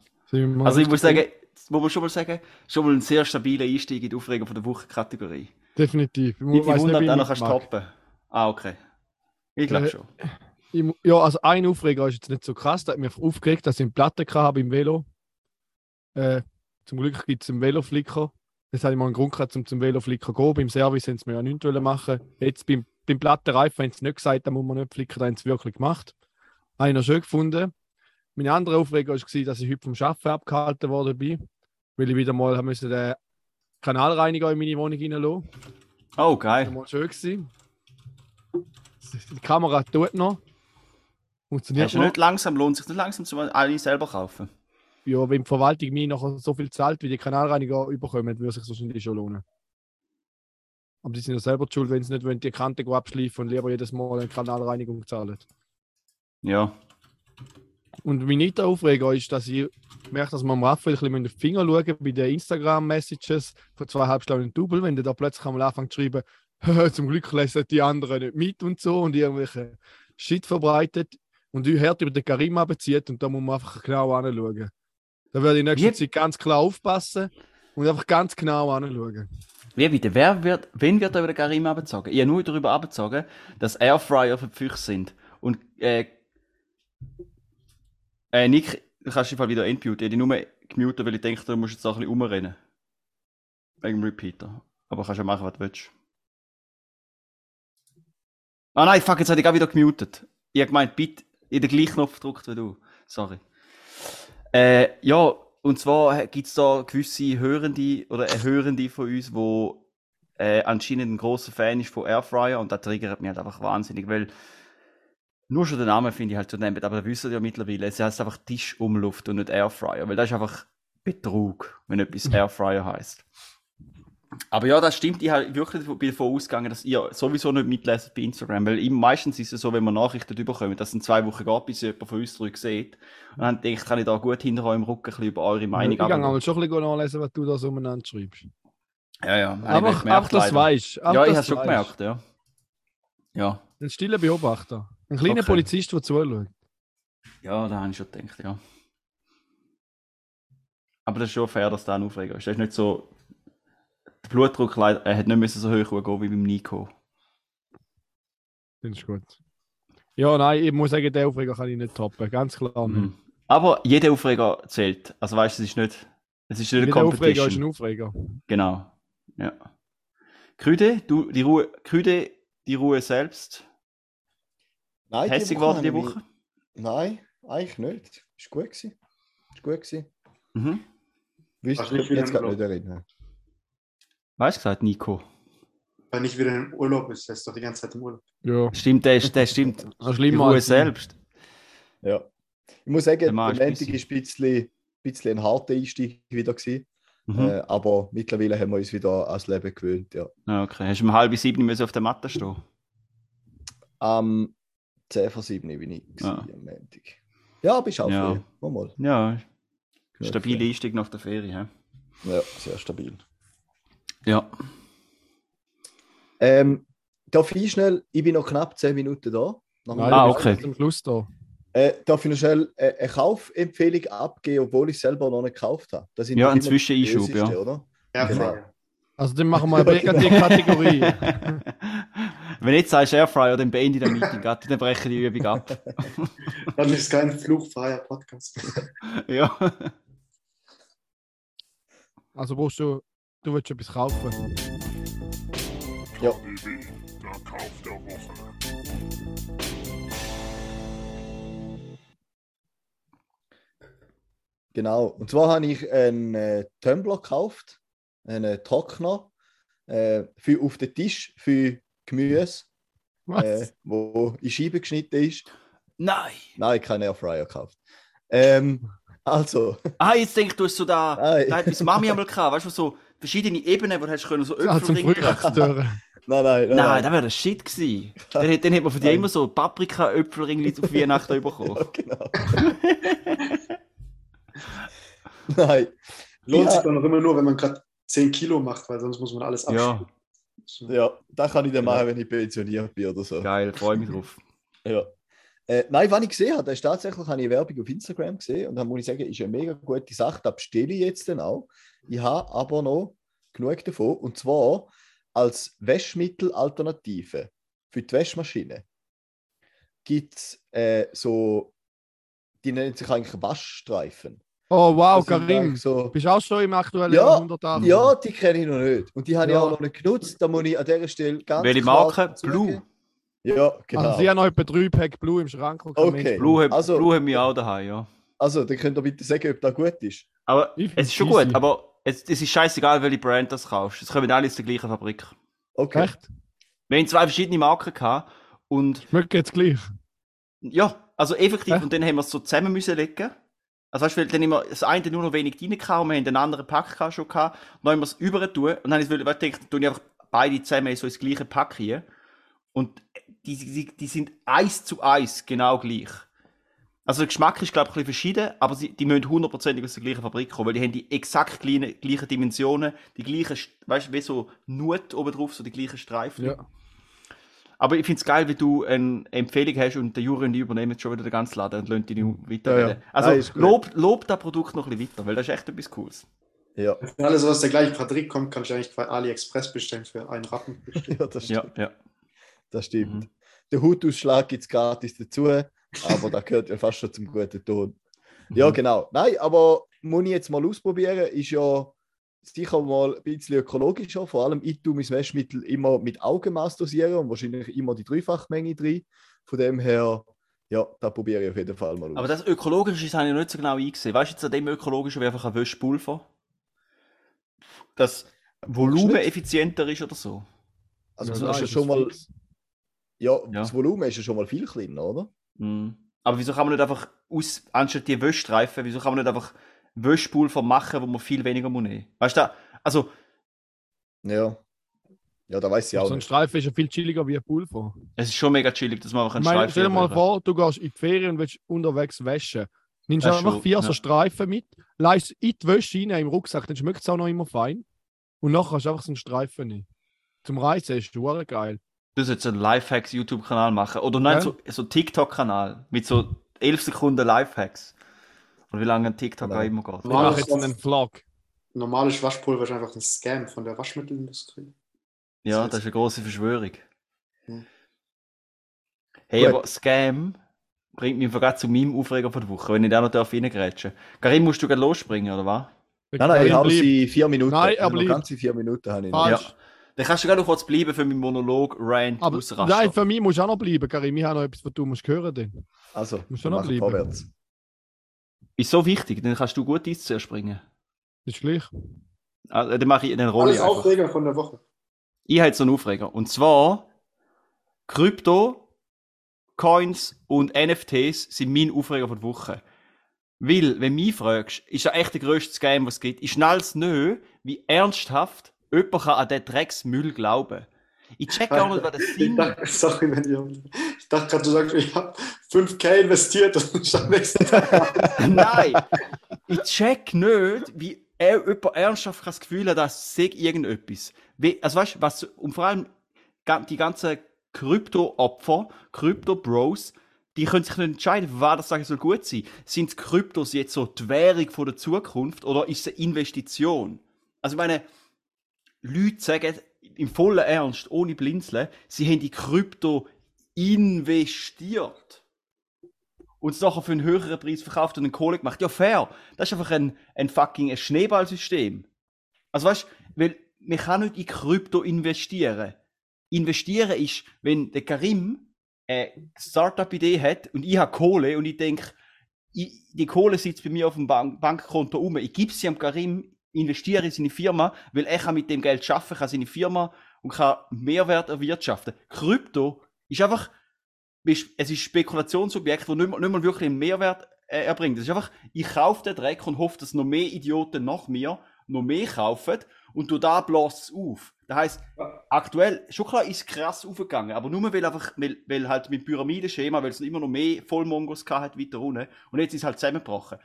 [SPEAKER 2] Also ich muss sagen, muss man schon mal sagen, schon mal ein sehr stabiler Einstieg in die Aufregung von der Woche-Kategorie.
[SPEAKER 4] Definitiv. Ich
[SPEAKER 2] Ich bin
[SPEAKER 4] weiss nicht,
[SPEAKER 2] wundert,
[SPEAKER 4] wie
[SPEAKER 2] auch
[SPEAKER 4] ich
[SPEAKER 2] noch kannst du toppen. Ah, okay. Ich glaube
[SPEAKER 4] Äh,
[SPEAKER 2] schon.
[SPEAKER 4] Ich Ja, also ein Aufreger ist jetzt nicht so krass. Der hat mich aufgeregt, dass ich eine Platte habe im Velo. Äh, zum Glück gibt es einen Veloflicker. Das hatte ich mal einen Grund gehabt, um zum Veloflicker zu gehen. Beim Service haben sie mir ja nichts wollen machen. Jetzt beim, beim Plattenreifen haben sie nicht gesagt, da muss man nicht flicken, da haben sie es wirklich gemacht. Habe ich noch schön gefunden. Meine andere Aufreger war, dass ich heute vom Arbeiten abgehalten worden bin, weil ich wieder mal müssen den Kanalreiniger in meine Wohnung reinlassen.
[SPEAKER 2] Oh,
[SPEAKER 4] Das
[SPEAKER 2] geil.
[SPEAKER 4] war mal schön. Gewesen. Die Kamera tut noch. Funktioniert
[SPEAKER 2] Hast du
[SPEAKER 4] noch.
[SPEAKER 2] nicht langsam, lohnt sich nicht langsam, zu alle selber kaufen?
[SPEAKER 4] Ja, wenn die Verwaltung mir nachher so viel zahlt, wie die Kanalreiniger überkommen, würde es sich wahrscheinlich schon lohnen. Aber die sind ja selber schuld, wenn sie nicht wollen, die Kante abschleifen und lieber jedes Mal eine Kanalreinigung zahlen.
[SPEAKER 2] Ja.
[SPEAKER 4] Und mein weiterer Aufreger ist, dass ich merke, dass wir am Raphael ein bisschen auf die Finger schauen bei den Instagram-Messages von zweieinhalb Stunden Double, wenn der da plötzlich einmal anfängt zu schreiben, zum Glück lesen die anderen nicht mit und so und irgendwelche Shit verbreitet und die Herd über den Karim bezieht und da muss man einfach genau anschauen. Da werde ich in nächster
[SPEAKER 2] Wie-
[SPEAKER 4] Zeit ganz klar aufpassen und einfach ganz genau anschauen.
[SPEAKER 2] Wie bitte? Wer wird, wen wird da über den Karim abgezogen? Ich habe nur darüber abgezogen, dass Airfryer für Füchse sind. Und, äh, äh, Nick, du kannst Fall wieder entmuten. Ich habe dich nur gemutet, weil ich denke, du musst jetzt auch ein bisschen rumrennen. Wegen dem Repeater. Aber kannst ja machen, was du willst. Ah nein, fuck, jetzt habe ich auch wieder gemutet. Ich habe gemeint, bitte, in den gleichen Knopf gedrückt wie du. Sorry. Äh, ja, und zwar gibt es da gewisse Hörende oder Hörende von uns, wo äh, anscheinend ein großer Fan ist von Airfryer und das triggert mich halt einfach wahnsinnig, weil nur schon der Name finde ich halt zu nehmen, aber da wissen ja mittlerweile, es heißt einfach Tischumluft und nicht Airfryer, weil das ist einfach Betrug, wenn etwas Airfryer heißt. Aber ja, das stimmt. Ich habe wirklich davon ausgegangen, dass ihr sowieso nicht mitlesen bei Instagram, weil meistens ist es so, wenn wir Nachrichten bekommen, dass es in zwei Wochen geht, bis jemand von uns zurück sieht. Und dann denke ich, kann ich da gut hinter eurem Rücken ein bisschen über eure
[SPEAKER 4] Ich
[SPEAKER 2] Meinung
[SPEAKER 4] gehe
[SPEAKER 2] abschauen.
[SPEAKER 4] mal schon ein bisschen nachlesen, was du da so umeinander schreibst.
[SPEAKER 2] Ja, ja. habe ich
[SPEAKER 4] Aber, aber das weißt
[SPEAKER 2] Ja, ich habe es schon gemerkt, ja. Ja,
[SPEAKER 4] Ein stiller Beobachter. Ein kleiner
[SPEAKER 2] Okay.
[SPEAKER 4] Polizist, der zuschaut.
[SPEAKER 2] ja, da habe ich schon gedacht, ja. Aber das ist schon fair, dass da ein Aufreger ist. Das ist nicht so. Der Blutdruck er hat nicht müssen so hoch gehen wie beim Nico.
[SPEAKER 4] Das ist gut. Ja, nein, ich muss sagen, den Aufreger kann ich nicht toppen. Ganz klar.
[SPEAKER 2] Mhm. Aber jeder Aufreger zählt. Also weißt du, es ist nicht. Es ist nicht eine
[SPEAKER 4] Jeder Aufreger ist
[SPEAKER 2] Competition.
[SPEAKER 4] ein Aufreger.
[SPEAKER 2] Genau. Ja. Krüde, du, die Ruhe, Krüde, die Ruhe selbst.
[SPEAKER 3] Nein,
[SPEAKER 2] Hässig geworden die Woche?
[SPEAKER 3] mich- Nein, eigentlich nicht. Ist gut gewesen. Ist gut gewesen.
[SPEAKER 2] Mhm.
[SPEAKER 6] Ach,
[SPEAKER 3] ich jetzt gerade nicht erinnern.
[SPEAKER 2] Weißt du gesagt, Nico?
[SPEAKER 6] Wenn ich wieder im Urlaub ist, der ist doch die ganze Zeit im Urlaub.
[SPEAKER 4] Ja,
[SPEAKER 2] Stimmt, der, ist- der stimmt.
[SPEAKER 4] das
[SPEAKER 2] Die Ruhe selbst.
[SPEAKER 3] Ja. Ich muss sagen,
[SPEAKER 2] Der
[SPEAKER 3] Montag ist ein bisschen, bisschen ein harter Einstieg wieder gewesen.
[SPEAKER 2] Mhm.
[SPEAKER 3] Äh, aber mittlerweile haben wir uns wieder ans Leben gewöhnt. Ja.
[SPEAKER 2] Ja, okay. Hast du um halb sieben müssen auf der Matte stehen?
[SPEAKER 3] Am 10 vor 7 bin ich
[SPEAKER 2] Ja.
[SPEAKER 3] gewesen, am Montag. Ja, bist auch
[SPEAKER 2] Ja.
[SPEAKER 3] früh. Mal, mal.
[SPEAKER 2] Ja,
[SPEAKER 3] früh.
[SPEAKER 2] Einstieg nach der Ferie. hä?
[SPEAKER 3] Ja, sehr stabil.
[SPEAKER 2] Ja.
[SPEAKER 3] Ähm, darf ich schnell, ich bin noch knapp 10 Minuten da.
[SPEAKER 4] Nein,
[SPEAKER 2] Ah, okay.
[SPEAKER 4] Zum Schluss da.
[SPEAKER 3] Äh, darf ich noch schnell äh, eine Kaufempfehlung abgeben, obwohl ich selber noch nicht gekauft habe? Das sind
[SPEAKER 2] Ja, ein Zwischeneinschub, ja.
[SPEAKER 3] Oder?
[SPEAKER 6] Ja,
[SPEAKER 3] Genau.
[SPEAKER 4] Also dann machen wir eine Kategorie.
[SPEAKER 2] Wenn du jetzt sagst Airfryer, dann beende ich das Meeting, dann breche ich die Übung ab.
[SPEAKER 6] Dann ist es kein fluchfreier Podcast.
[SPEAKER 2] ja.
[SPEAKER 4] Also brauchst du, du willst etwas kaufen.
[SPEAKER 3] Ja.
[SPEAKER 5] Der Kauf der Woche.
[SPEAKER 3] Genau. Und zwar habe ich einen äh, Tumbler gekauft, einen Trockner äh, für auf den Tisch für Gemüse,
[SPEAKER 4] Was?
[SPEAKER 3] äh, wo in Scheiben geschnitten ist.
[SPEAKER 2] Nein!
[SPEAKER 3] Nein, keinen Airfryer gekauft. Ähm, also,
[SPEAKER 2] Ah, jetzt denkst du, hast so da,
[SPEAKER 3] Nein.
[SPEAKER 2] da hat meine Mami einmal gehabt, weißt du, so verschiedene Ebenen, wo du hast können, so
[SPEAKER 4] ah, zum
[SPEAKER 3] nein, nein, nein.
[SPEAKER 2] Nein, das wäre der Shit gewesen. Dann, dann hätte man von dir immer so Paprika-Äpfelringli auf Weihnachten bekommen.
[SPEAKER 3] Ja, genau. nein.
[SPEAKER 6] Lohnt
[SPEAKER 3] Ja.
[SPEAKER 6] sich dann auch immer nur, wenn man gerade 10 Kilo macht, weil sonst muss man alles abschneiden.
[SPEAKER 2] Ja.
[SPEAKER 6] So.
[SPEAKER 3] Ja, das kann ich dann
[SPEAKER 2] Genau.
[SPEAKER 3] machen, wenn ich pensioniert bin oder so.
[SPEAKER 2] Geil, freue mich drauf.
[SPEAKER 3] Ja. Äh, nein, was ich gesehen habe, ist tatsächlich habe ich Werbung auf Instagram gesehen und dann muss ich sagen, ist eine mega gute Sache. Das bestelle ich jetzt dann auch. Ich habe aber noch genug davon und zwar als Waschmittelalternative für die Waschmaschine gibt es äh, so, die nennen sich eigentlich Waschstreifen.
[SPEAKER 4] Oh wow,
[SPEAKER 3] sind
[SPEAKER 4] Karim.
[SPEAKER 3] So,
[SPEAKER 4] Bist du auch schon im aktuellen
[SPEAKER 3] Ja,
[SPEAKER 4] Jahrhundert an?
[SPEAKER 3] ja, die kenne ich noch nicht. Und die habe ich
[SPEAKER 4] Ja.
[SPEAKER 3] auch noch nicht genutzt. Da muss ich an dieser Stelle ganz
[SPEAKER 2] Welche Marke? Blue.
[SPEAKER 3] Ja, genau.
[SPEAKER 4] Also, sie haben noch etwa drei Pack Blue im Schrank.
[SPEAKER 3] Okay.
[SPEAKER 2] Blue,
[SPEAKER 3] Also-
[SPEAKER 2] Blue haben wir auch daheim, ja.
[SPEAKER 3] Also, dann könnt ihr bitte sagen, ob das gut ist.
[SPEAKER 2] Aber
[SPEAKER 4] Ich
[SPEAKER 2] es ist schon
[SPEAKER 4] easy.
[SPEAKER 2] gut, aber es, es ist scheißegal, welche Brand das kaufst. Es kommen alle aus der gleichen Fabrik.
[SPEAKER 3] Okay.
[SPEAKER 4] Echt?
[SPEAKER 2] Wir haben zwei verschiedene Marken gehabt und
[SPEAKER 4] Schmeckt jetzt gleich.
[SPEAKER 2] ja, also effektiv,
[SPEAKER 4] Echt?
[SPEAKER 2] und dann haben wir es so zusammen müssen legen. Also weißt du, dann immer das eine nur noch wenig reingehauen, wir haben den anderen Pack schon gehabt, und dann haben wir es über tun und dann ich weil, weißt ich einfach beide zusammen so ins gleiche Pack hier und die, die, die sind eins zu eins genau gleich. Also der Geschmack ist glaube ich ein bisschen verschieden, aber sie, die müssen hundertprozentig aus der gleichen Fabrik kommen, weil die haben die exakt gleichen, gleichen Dimensionen, die gleichen, weißt du, wie so Nut oben drauf, so die gleichen Streifen.
[SPEAKER 4] Ja.
[SPEAKER 2] Aber ich finde es geil, wie du eine Empfehlung hast und der Juri und die übernehmen jetzt schon wieder den ganzen Laden und lassen die nicht weiterreden.
[SPEAKER 3] Ja, ja.
[SPEAKER 2] Also
[SPEAKER 3] gut.
[SPEAKER 2] lob, lob das Produkt noch ein bisschen weiter, weil das ist echt etwas Cooles.
[SPEAKER 3] Ja,
[SPEAKER 6] Wenn alles aus der gleichen Fabrik kommt, kann ich eigentlich bei AliExpress bestellen für einen Rappen.
[SPEAKER 3] ja das stimmt.
[SPEAKER 2] Ja, ja.
[SPEAKER 3] Das stimmt.
[SPEAKER 2] Mhm.
[SPEAKER 3] Der Hutausschlag gibt es gratis dazu, aber das gehört ja fast schon zum guten Ton. Ja,
[SPEAKER 2] Mhm.
[SPEAKER 3] genau. Nein, aber muss ich jetzt mal ausprobieren, ist ja sicher mal ein bisschen ökologischer. Vor allem, ich tue mein Waschmittel immer mit Augenmaß dosieren und wahrscheinlich immer die Dreifachmenge drin. Von dem her, ja, da probiere ich auf jeden Fall mal aus.
[SPEAKER 2] Aber das Ökologische das habe ich noch nicht so genau eingesehen. Weißt du, jetzt an dem Ökologischen wie einfach ein Wäschpulver? Das Volumen effizienter ist oder so.
[SPEAKER 3] also, das
[SPEAKER 4] nein,
[SPEAKER 3] ist ja schon mal, ja,
[SPEAKER 2] Ja.
[SPEAKER 3] das Volumen ist ja schon mal viel kleiner, oder?
[SPEAKER 2] Mhm. Aber wieso kann man nicht einfach aus, anstatt die Wäschstreifen, wieso kann man nicht einfach Wäschpulver machen, wo man viel weniger muss nehmen? Weißt du, also,
[SPEAKER 3] Ja. Ja, da weiß ich auch
[SPEAKER 4] So ein
[SPEAKER 3] nicht.
[SPEAKER 4] Streifen ist ja viel chilliger wie ein Pulver.
[SPEAKER 2] es ist schon mega chillig, dass man einfach
[SPEAKER 4] Ich
[SPEAKER 2] einen
[SPEAKER 4] meine,
[SPEAKER 2] Streifen
[SPEAKER 4] stell dir mal vor, du gehst in die Ferien und willst unterwegs waschen. Nimmst
[SPEAKER 2] Das
[SPEAKER 4] einfach
[SPEAKER 2] schon,
[SPEAKER 4] vier so
[SPEAKER 2] ja.
[SPEAKER 4] Streifen mit, leist in die Wäsche rein im Rucksack, dann schmeckt es auch noch immer fein. Und nachher hast du einfach so einen Streifen nehmen. Zum Reisen ist es geil.
[SPEAKER 2] Du solltest einen Lifehacks YouTube-Kanal machen. Oder nein,
[SPEAKER 4] Ja.
[SPEAKER 2] so, so TikTok-Kanal. Mit so 11 Sekunden Lifehacks. Oder wie lange ein TikTok
[SPEAKER 3] Genau.
[SPEAKER 2] auch immer geht.
[SPEAKER 4] Mache jetzt einen Vlog.
[SPEAKER 6] Normales Waschpulver ist einfach ein Scam von der Waschmittelindustrie.
[SPEAKER 2] Ja,
[SPEAKER 6] Das
[SPEAKER 2] das ist eine große Verschwörung.
[SPEAKER 6] Hm.
[SPEAKER 2] Hey,
[SPEAKER 3] Gut.
[SPEAKER 2] aber Scam bringt mich gerade zu meinem Aufreger von der Woche, wenn ich da noch darf reingrätschen darf. Karim, musst du gerade losspringen, oder was?
[SPEAKER 3] Nein, nein, ich habe sie vier Minuten.
[SPEAKER 4] Nein, er
[SPEAKER 3] Also noch ganze vier Minuten habe ich noch.
[SPEAKER 2] Ja. Dann kannst du gerade noch kurz bleiben für meinen Monolog, Rant,
[SPEAKER 4] Aber
[SPEAKER 2] Ausraster.
[SPEAKER 4] nein, für mich musst du auch noch bleiben, Karim. Ich habe noch etwas, was du musst hören musst.
[SPEAKER 3] Also,
[SPEAKER 4] Muss
[SPEAKER 3] wir
[SPEAKER 4] schon noch bleiben.
[SPEAKER 3] vorwärts.
[SPEAKER 2] Ist so wichtig, dann kannst du gut eins zuerst springen.
[SPEAKER 4] Ist gleich.
[SPEAKER 2] Also, dann mache ich den Rolle
[SPEAKER 6] Alles
[SPEAKER 2] einfach.
[SPEAKER 6] Aufreger von der Woche.
[SPEAKER 2] Ich habe jetzt so einen Aufreger. Und zwar Krypto, Coins und NFTs sind mein Aufreger von der Woche. Weil, wenn du mich fragst, ist ja echt der grösste Scam, was es gibt. Ich schnall's nicht, wie ernsthaft jemand kann an den Drecksmüll glauben. Ich check auch nicht, was das
[SPEAKER 6] Ich
[SPEAKER 2] Sinn
[SPEAKER 6] dachte, sorry, wenn ihr. Ich dachte gerade, du sagst, ich habe 5K investiert und schon am nächsten Tag.
[SPEAKER 2] Nein! Ich check nicht, wie er, jemand ernsthaft das Gefühl hat, das sei irgendetwas. Wie, also weißt du, was, und vor allem die ganzen Krypto-Opfer, Krypto-Bros, die können sich nicht entscheiden, was das sagen soll gut sein. Sind Kryptos jetzt so die Währung von der Zukunft oder ist es eine Investition? Also ich meine, Leute sagen im vollen Ernst, ohne Blinzeln, sie haben die Krypto investiert und es nachher für einen höheren Preis verkauft und einen Kohle gemacht. Ja, fair. Das ist einfach ein, ein fucking ein Schneeballsystem. Also weißt du, weil man kann nicht in Krypto investieren. Investieren ist, wenn der Karim eine Startup-Idee hat und ich habe Kohle und ich denke, die Kohle sitzt bei mir auf dem Bank Bankkonto um. Ich gebe sie am Karim, investiere in seine Firma, weil er kann mit dem Geld arbeiten, kann seine Firma und kann Mehrwert erwirtschaften. Krypto ist einfach, es ist ein Spekulationsobjekt, das nicht, mal- nicht mal wirklich einen Mehrwert äh, erbringt. Es ist einfach, ich kaufe den Dreck und hoffe, dass noch mehr Idioten nach mir noch mehr kaufen und du da bläst es auf. Das heisst, aktuell, schon klar ist es krass aufgegangen, aber nur weil einfach, weil, weil halt mit Pyramidenschema, weil es immer noch mehr Vollmongos gehabt hat, weiter unten, und jetzt ist es halt zusammengebrochen.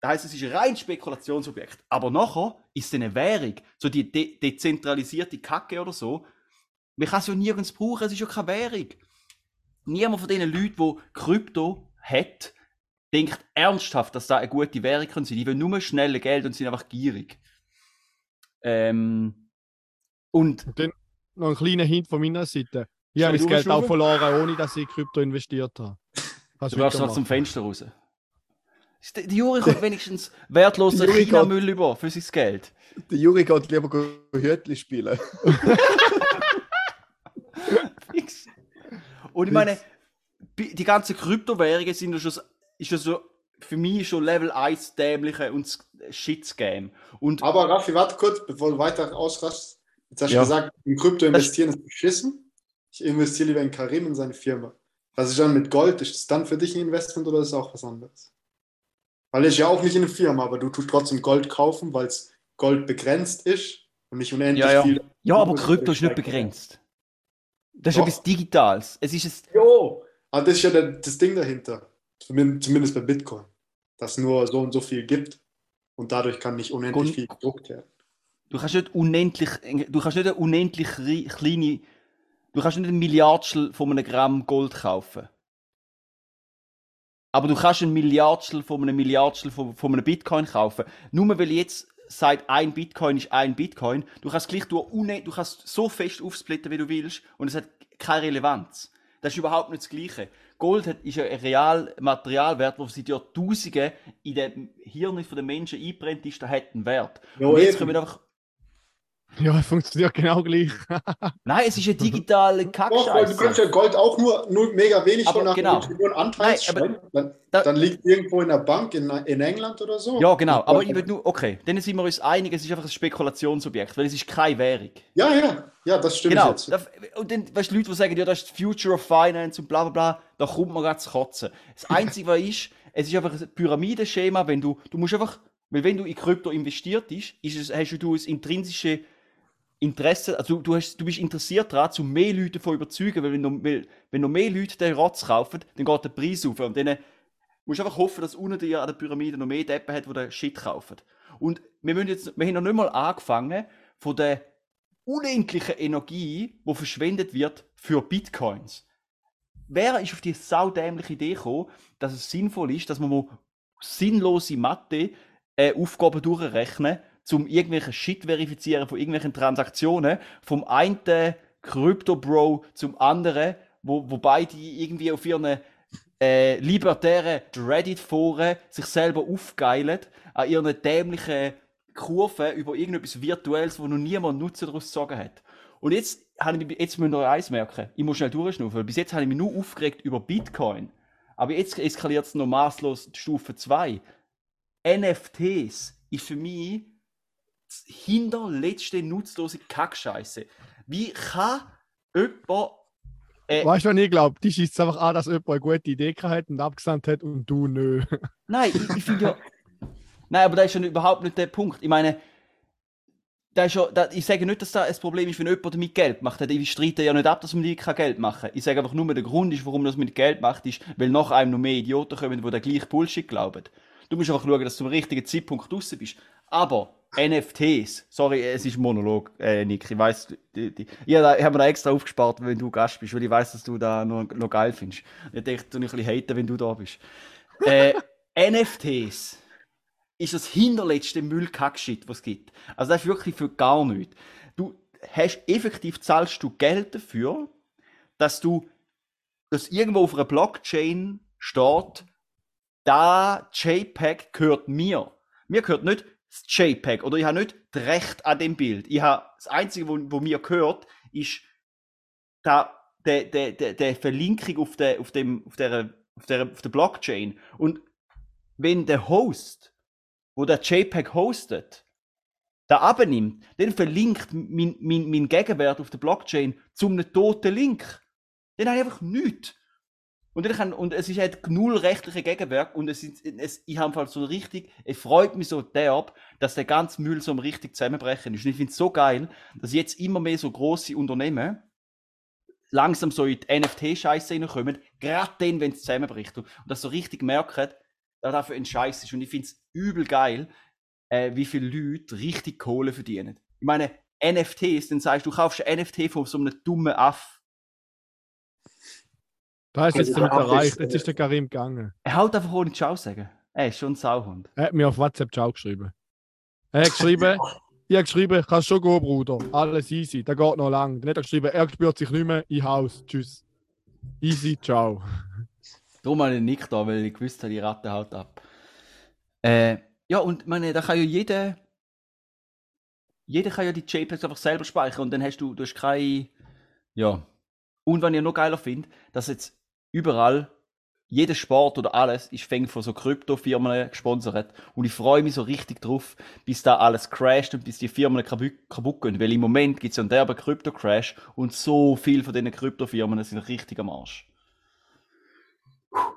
[SPEAKER 2] Das heisst, es ist ein rein Spekulationsobjekt. Aber nachher ist es eine Währung, so die de dezentralisierte Kacke oder so. Man kann es ja nirgends brauchen, es ist ja keine Währung. Niemand von diesen Leuten, die Krypto hat, denkt ernsthaft, dass da eine gute Währung kann sein. Die wollen nur schnelle Geld und sind einfach gierig. Ähm, und
[SPEAKER 4] Und dann noch ein kleiner Hint von meiner Seite. Ich habe mein Geld auch verloren, ohne dass ich in Krypto investiert habe. Kannst
[SPEAKER 2] du
[SPEAKER 4] weitermachen.
[SPEAKER 2] noch zum Fenster raus. Der Juri kommt wenigstens wertlosen China-Müll über für sein Geld.
[SPEAKER 3] Der Juri geht lieber Hütli spielen.
[SPEAKER 2] Fix. Und ich meine, die ganzen Kryptowährungen sind ja schon, so- ist ja so für mich schon Level 1 dämliche und Shit-Scam. Und
[SPEAKER 6] Aber Raffi, warte kurz, bevor du weiter ausrastest. Jetzt hast du
[SPEAKER 2] Ja.
[SPEAKER 6] gesagt, in Krypto investieren ist beschissen. Ich investiere lieber in Karim in seine Firma. Was ist dann mit Gold? Ist das dann für dich ein Investment oder ist es auch was anderes? Weil ich ja auch nicht in eine Firma, aber du tust trotzdem Gold kaufen, weil es Gold begrenzt ist und nicht unendlich
[SPEAKER 2] Ja, ja.
[SPEAKER 6] viel.
[SPEAKER 2] ja, aber Krypto ist nicht begrenzt. Das ist
[SPEAKER 6] Doch.
[SPEAKER 2] etwas Digitales. Es ist es.
[SPEAKER 6] Jo, aber das ist ja das Ding dahinter. Zumindest, bei Bitcoin. Dass es nur so und so viel gibt und dadurch kann nicht unendlich
[SPEAKER 2] Grund-
[SPEAKER 6] viel gedruckt werden.
[SPEAKER 2] Du kannst nicht unendlich, du kannst nicht eine unendlich kleine, du kannst nicht ein Milliardstel von einem Gramm Gold kaufen. Aber du kannst ein Milliardstel von einem Milliardstel von, von einem Bitcoin kaufen. Nur weil jetzt sagt, ein Bitcoin ist ein Bitcoin, du kannst gleich durch une, du kannst so fest aufsplitten, wie du willst, und es hat keine Relevanz. Das ist überhaupt nicht das Gleiche. Gold hat, ist ja ein real Materialwert, der seit Jahrtausenden in den Hirn der Menschen eingebrennt ist, der hat einen Wert.
[SPEAKER 6] Ja,
[SPEAKER 2] und jetzt
[SPEAKER 6] eben.
[SPEAKER 2] können wir einfach
[SPEAKER 4] Ja, funktioniert genau gleich.
[SPEAKER 2] Nein, es ist eine digitale
[SPEAKER 6] weil du kannst
[SPEAKER 2] Kackscheiße.
[SPEAKER 6] ja Gold auch nur, nur mega wenig
[SPEAKER 2] Aber
[SPEAKER 6] von einer
[SPEAKER 2] genau.
[SPEAKER 6] Million Anteils
[SPEAKER 2] Nein.
[SPEAKER 6] Dann,
[SPEAKER 2] da-
[SPEAKER 6] dann liegt irgendwo in der Bank in, in England oder so.
[SPEAKER 2] Ja, genau. Aber ich will nur, okay, dann sind wir uns einig, es ist einfach ein Spekulationsobjekt, weil es ist keine Währung.
[SPEAKER 6] Ja, ja, ja, das stimmt
[SPEAKER 2] Genau.
[SPEAKER 6] jetzt.
[SPEAKER 2] Da- Und dann, weißt du, Leute, die sagen, ja, das ist die Future of Finance und bla bla bla, da kommt man gerade zu kotzen. Das Einzige, was ist, es ist einfach ein Pyramidenschema, wenn du, du musst einfach, weil wenn du in Krypto investiert bist, ist es, hast du ein intrinsische Interesse, also du, hast, du bist interessiert daran, zu mehr Leute davon überzeugen, weil wenn noch, wenn noch mehr Leute den Rotz kaufen, dann geht der Preis auf. Und dann musst du einfach hoffen, dass unter dir an der Pyramide noch mehr Deppen hat, die den Shit kaufen. Und wir, müssen jetzt, wir haben noch nicht mal angefangen von der unendlichen Energie, die verschwendet wird für Bitcoins. Wer ist auf die saudämliche Idee gekommen, dass es sinnvoll ist, dass man mal sinnlose Mathe äh, Aufgaben durchrechnen, um irgendwelche Shit verifizieren von irgendwelchen Transaktionen, vom einen Crypto-Bro zum anderen, wo, wobei die irgendwie auf ihren äh, libertären Reddit-Foren sich selber aufgeilen, an ihren dämlichen Kurven über irgendetwas Virtuelles, wo noch niemand Nutzen daraus gezogen hat. Und jetzt, habe ich, jetzt ihr euch eins merken, ich muss schnell durchschnaufen, bis jetzt habe ich mich nur aufgeregt über Bitcoin. Aber jetzt eskaliert es noch maßlos Stufe 2. NFTs ist für mich hinterletzte nutzlose Kackscheiße. Wie kann jemand. Äh,
[SPEAKER 4] Weißt du, was ich glaube? Die schießt einfach an, dass jemand eine gute Idee gehabt hat und abgesandt hat und du nö.
[SPEAKER 2] Nein, ich, ich finde ja. Nein, aber das ist ja überhaupt nicht der Punkt. Ich meine, da ist ja, da, ich sage nicht, dass das ein Problem ist, wenn jemand damit Geld macht. Ich streite ja nicht ab, dass man damit kein Geld machen kann. Ich sage einfach nur, der Grund ist, warum man das mit Geld macht, ist, weil nach einem noch mehr Idioten kommen, die den gleichen Bullshit glauben. Du musst einfach schauen, dass du zum richtigen Zeitpunkt draußen bist. Aber NFTs, sorry, es ist Monolog, äh, Nick, ich weiss, die, die, ich habe hab mir da extra aufgespart, wenn du Gast bist, weil ich weiß, dass du da noch, noch geil findest. Ich denke, du ein bisschen haten, wenn du da bist. Äh, NFTs ist das hinterletzte Müllkackshit, was es gibt. Also das ist wirklich für gar nichts. Du hast effektiv zahlst du Geld dafür, dass du, dass irgendwo auf einer Blockchain steht, da JPEG gehört mir. Mir gehört nicht das JPEG oder ich habe nicht das Recht an dem Bild. Ich habe das Einzige, wo, wo mir gehört, ist da, der, der, der, der Verlinkung auf der, auf dem, auf der, auf der, auf der Blockchain. Und wenn der Host, wo der JPEG hostet, da abnimmt, dann verlinkt mein, mein, mein Gegenwert auf der Blockchain zum einem toten Link. Dann habe ich einfach nichts. Und, dann kann, und es ist halt null rechtliche Gegenwert und es, ist, es, ich habe halt so richtig, es freut mich so derb, dass der ganze Müll so richtig zusammenbrechen ist. Und ich finde es so geil, dass jetzt immer mehr so große Unternehmen langsam so in die NFT-Scheiße reinkommen, gerade dann, wenn es zusammenbricht. Und, und das so richtig merken, da dafür ein Scheiß ist. Und ich finde es übel geil, äh, wie viele Leute richtig Kohle verdienen. Ich meine, NFTs, dann sagst du, du kaufst ein NFT von so einem dummen Aff.
[SPEAKER 4] Ist jetzt
[SPEAKER 6] Also,
[SPEAKER 4] damit
[SPEAKER 6] der Aff
[SPEAKER 4] erreicht.
[SPEAKER 6] ist,
[SPEAKER 4] Jetzt
[SPEAKER 6] äh,
[SPEAKER 4] ist der Karim gegangen.
[SPEAKER 2] Er haut einfach ohne Ciao sagen. Er ist schon ein Sauhund.
[SPEAKER 4] Er hat mir auf WhatsApp Ciao geschrieben. Er hat geschrieben, ich habe geschrieben, kannst schon gehen, Bruder. Alles easy, der geht noch lang. Dann hat er geschrieben, er spürt sich nicht mehr, ich Haus. Tschüss. Easy, ciao.
[SPEAKER 2] Darum habe ich nicht da, weil ich gewusst habe, die Ratte haut ab. Äh, ja, und meine, da kann ja jeder. Jeder kann ja die JPEGs einfach selber speichern und dann hast du, du hast keine. Ja. Und was ich noch geiler finde, dass jetzt überall, jeder Sport oder alles ist fängt von so Kryptofirmen gesponsert. Und ich freue mich so richtig drauf, bis da alles crasht und bis die Firmen kaputt, kaputt gehen. Weil im Moment gibt es ja einen derben Krypto-Crash und so viel von diesen Kryptofirmen sind richtig am Arsch.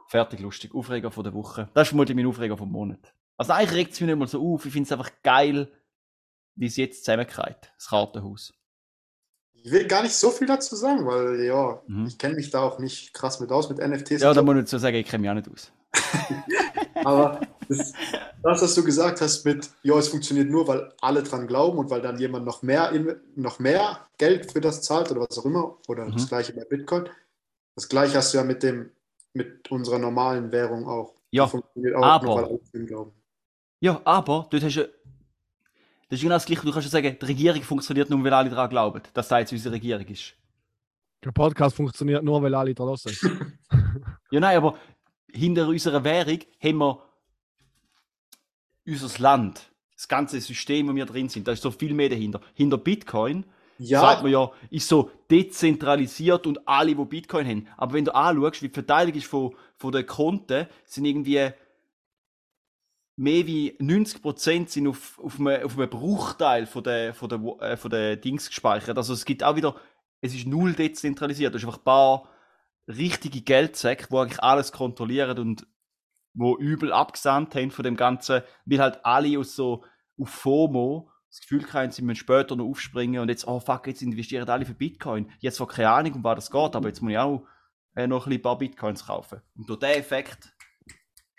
[SPEAKER 2] Fertig, lustig. Aufreger von der Woche. Das ist vermutlich mein Aufreger vom Monat. Also eigentlich regt es mich nicht mal so auf. Ich finde es einfach geil, wie es jetzt zusammengeht, das Kartenhaus.
[SPEAKER 6] Ich will gar nicht so viel dazu sagen, weil ja,
[SPEAKER 2] Mhm.
[SPEAKER 6] ich kenne mich da auch nicht krass mit aus mit NFTs.
[SPEAKER 2] Ja, da
[SPEAKER 6] so.
[SPEAKER 2] muss ich dazu sagen, ich kenne mich auch nicht aus.
[SPEAKER 6] Aber das, das, was du gesagt hast mit, ja, es funktioniert nur, weil alle dran glauben und weil dann jemand noch mehr, noch mehr Geld für das zahlt oder was auch immer, oder
[SPEAKER 2] Mhm.
[SPEAKER 6] das gleiche bei Bitcoin. Das gleiche hast du ja mit dem, mit unserer normalen Währung auch.
[SPEAKER 2] Ja,
[SPEAKER 6] auch
[SPEAKER 2] aber-
[SPEAKER 6] nur, weil alle dran glauben.
[SPEAKER 2] Ja, aber dort hast du. Das ist genau das Gleiche. Du kannst ja sagen, die Regierung funktioniert nur, weil alle daran glauben, dass das jetzt unsere Regierung ist.
[SPEAKER 4] Der Podcast funktioniert nur, weil alle da hören.
[SPEAKER 2] Ja, nein, aber hinter unserer Währung haben wir unser Land, das ganze System, wo wir drin sind. Da ist so viel mehr dahinter. Hinter Bitcoin sagt
[SPEAKER 6] Ja,
[SPEAKER 2] man ja, ist so dezentralisiert und alle, die Bitcoin haben. Aber wenn du anschaust, wie die Verteilung ist von, von den Konten, sind irgendwie mehr wie 90% sind auf, auf, einem, auf einem Bruchteil von der, von, der, äh, von der Dings gespeichert. Also es gibt auch wieder, es ist null dezentralisiert. Du hast einfach ein paar richtige Geldsäcke, die eigentlich alles kontrollieren und wo übel abgesandt haben von dem Ganzen, weil halt alle aus so auf FOMO das Gefühl haben, sie müssen später noch aufspringen und jetzt, oh fuck, jetzt investieren alle für Bitcoin. Jetzt zwar keine Ahnung, um was das geht, aber jetzt muss ich auch äh, noch ein paar Bitcoins kaufen. Und durch diesen Effekt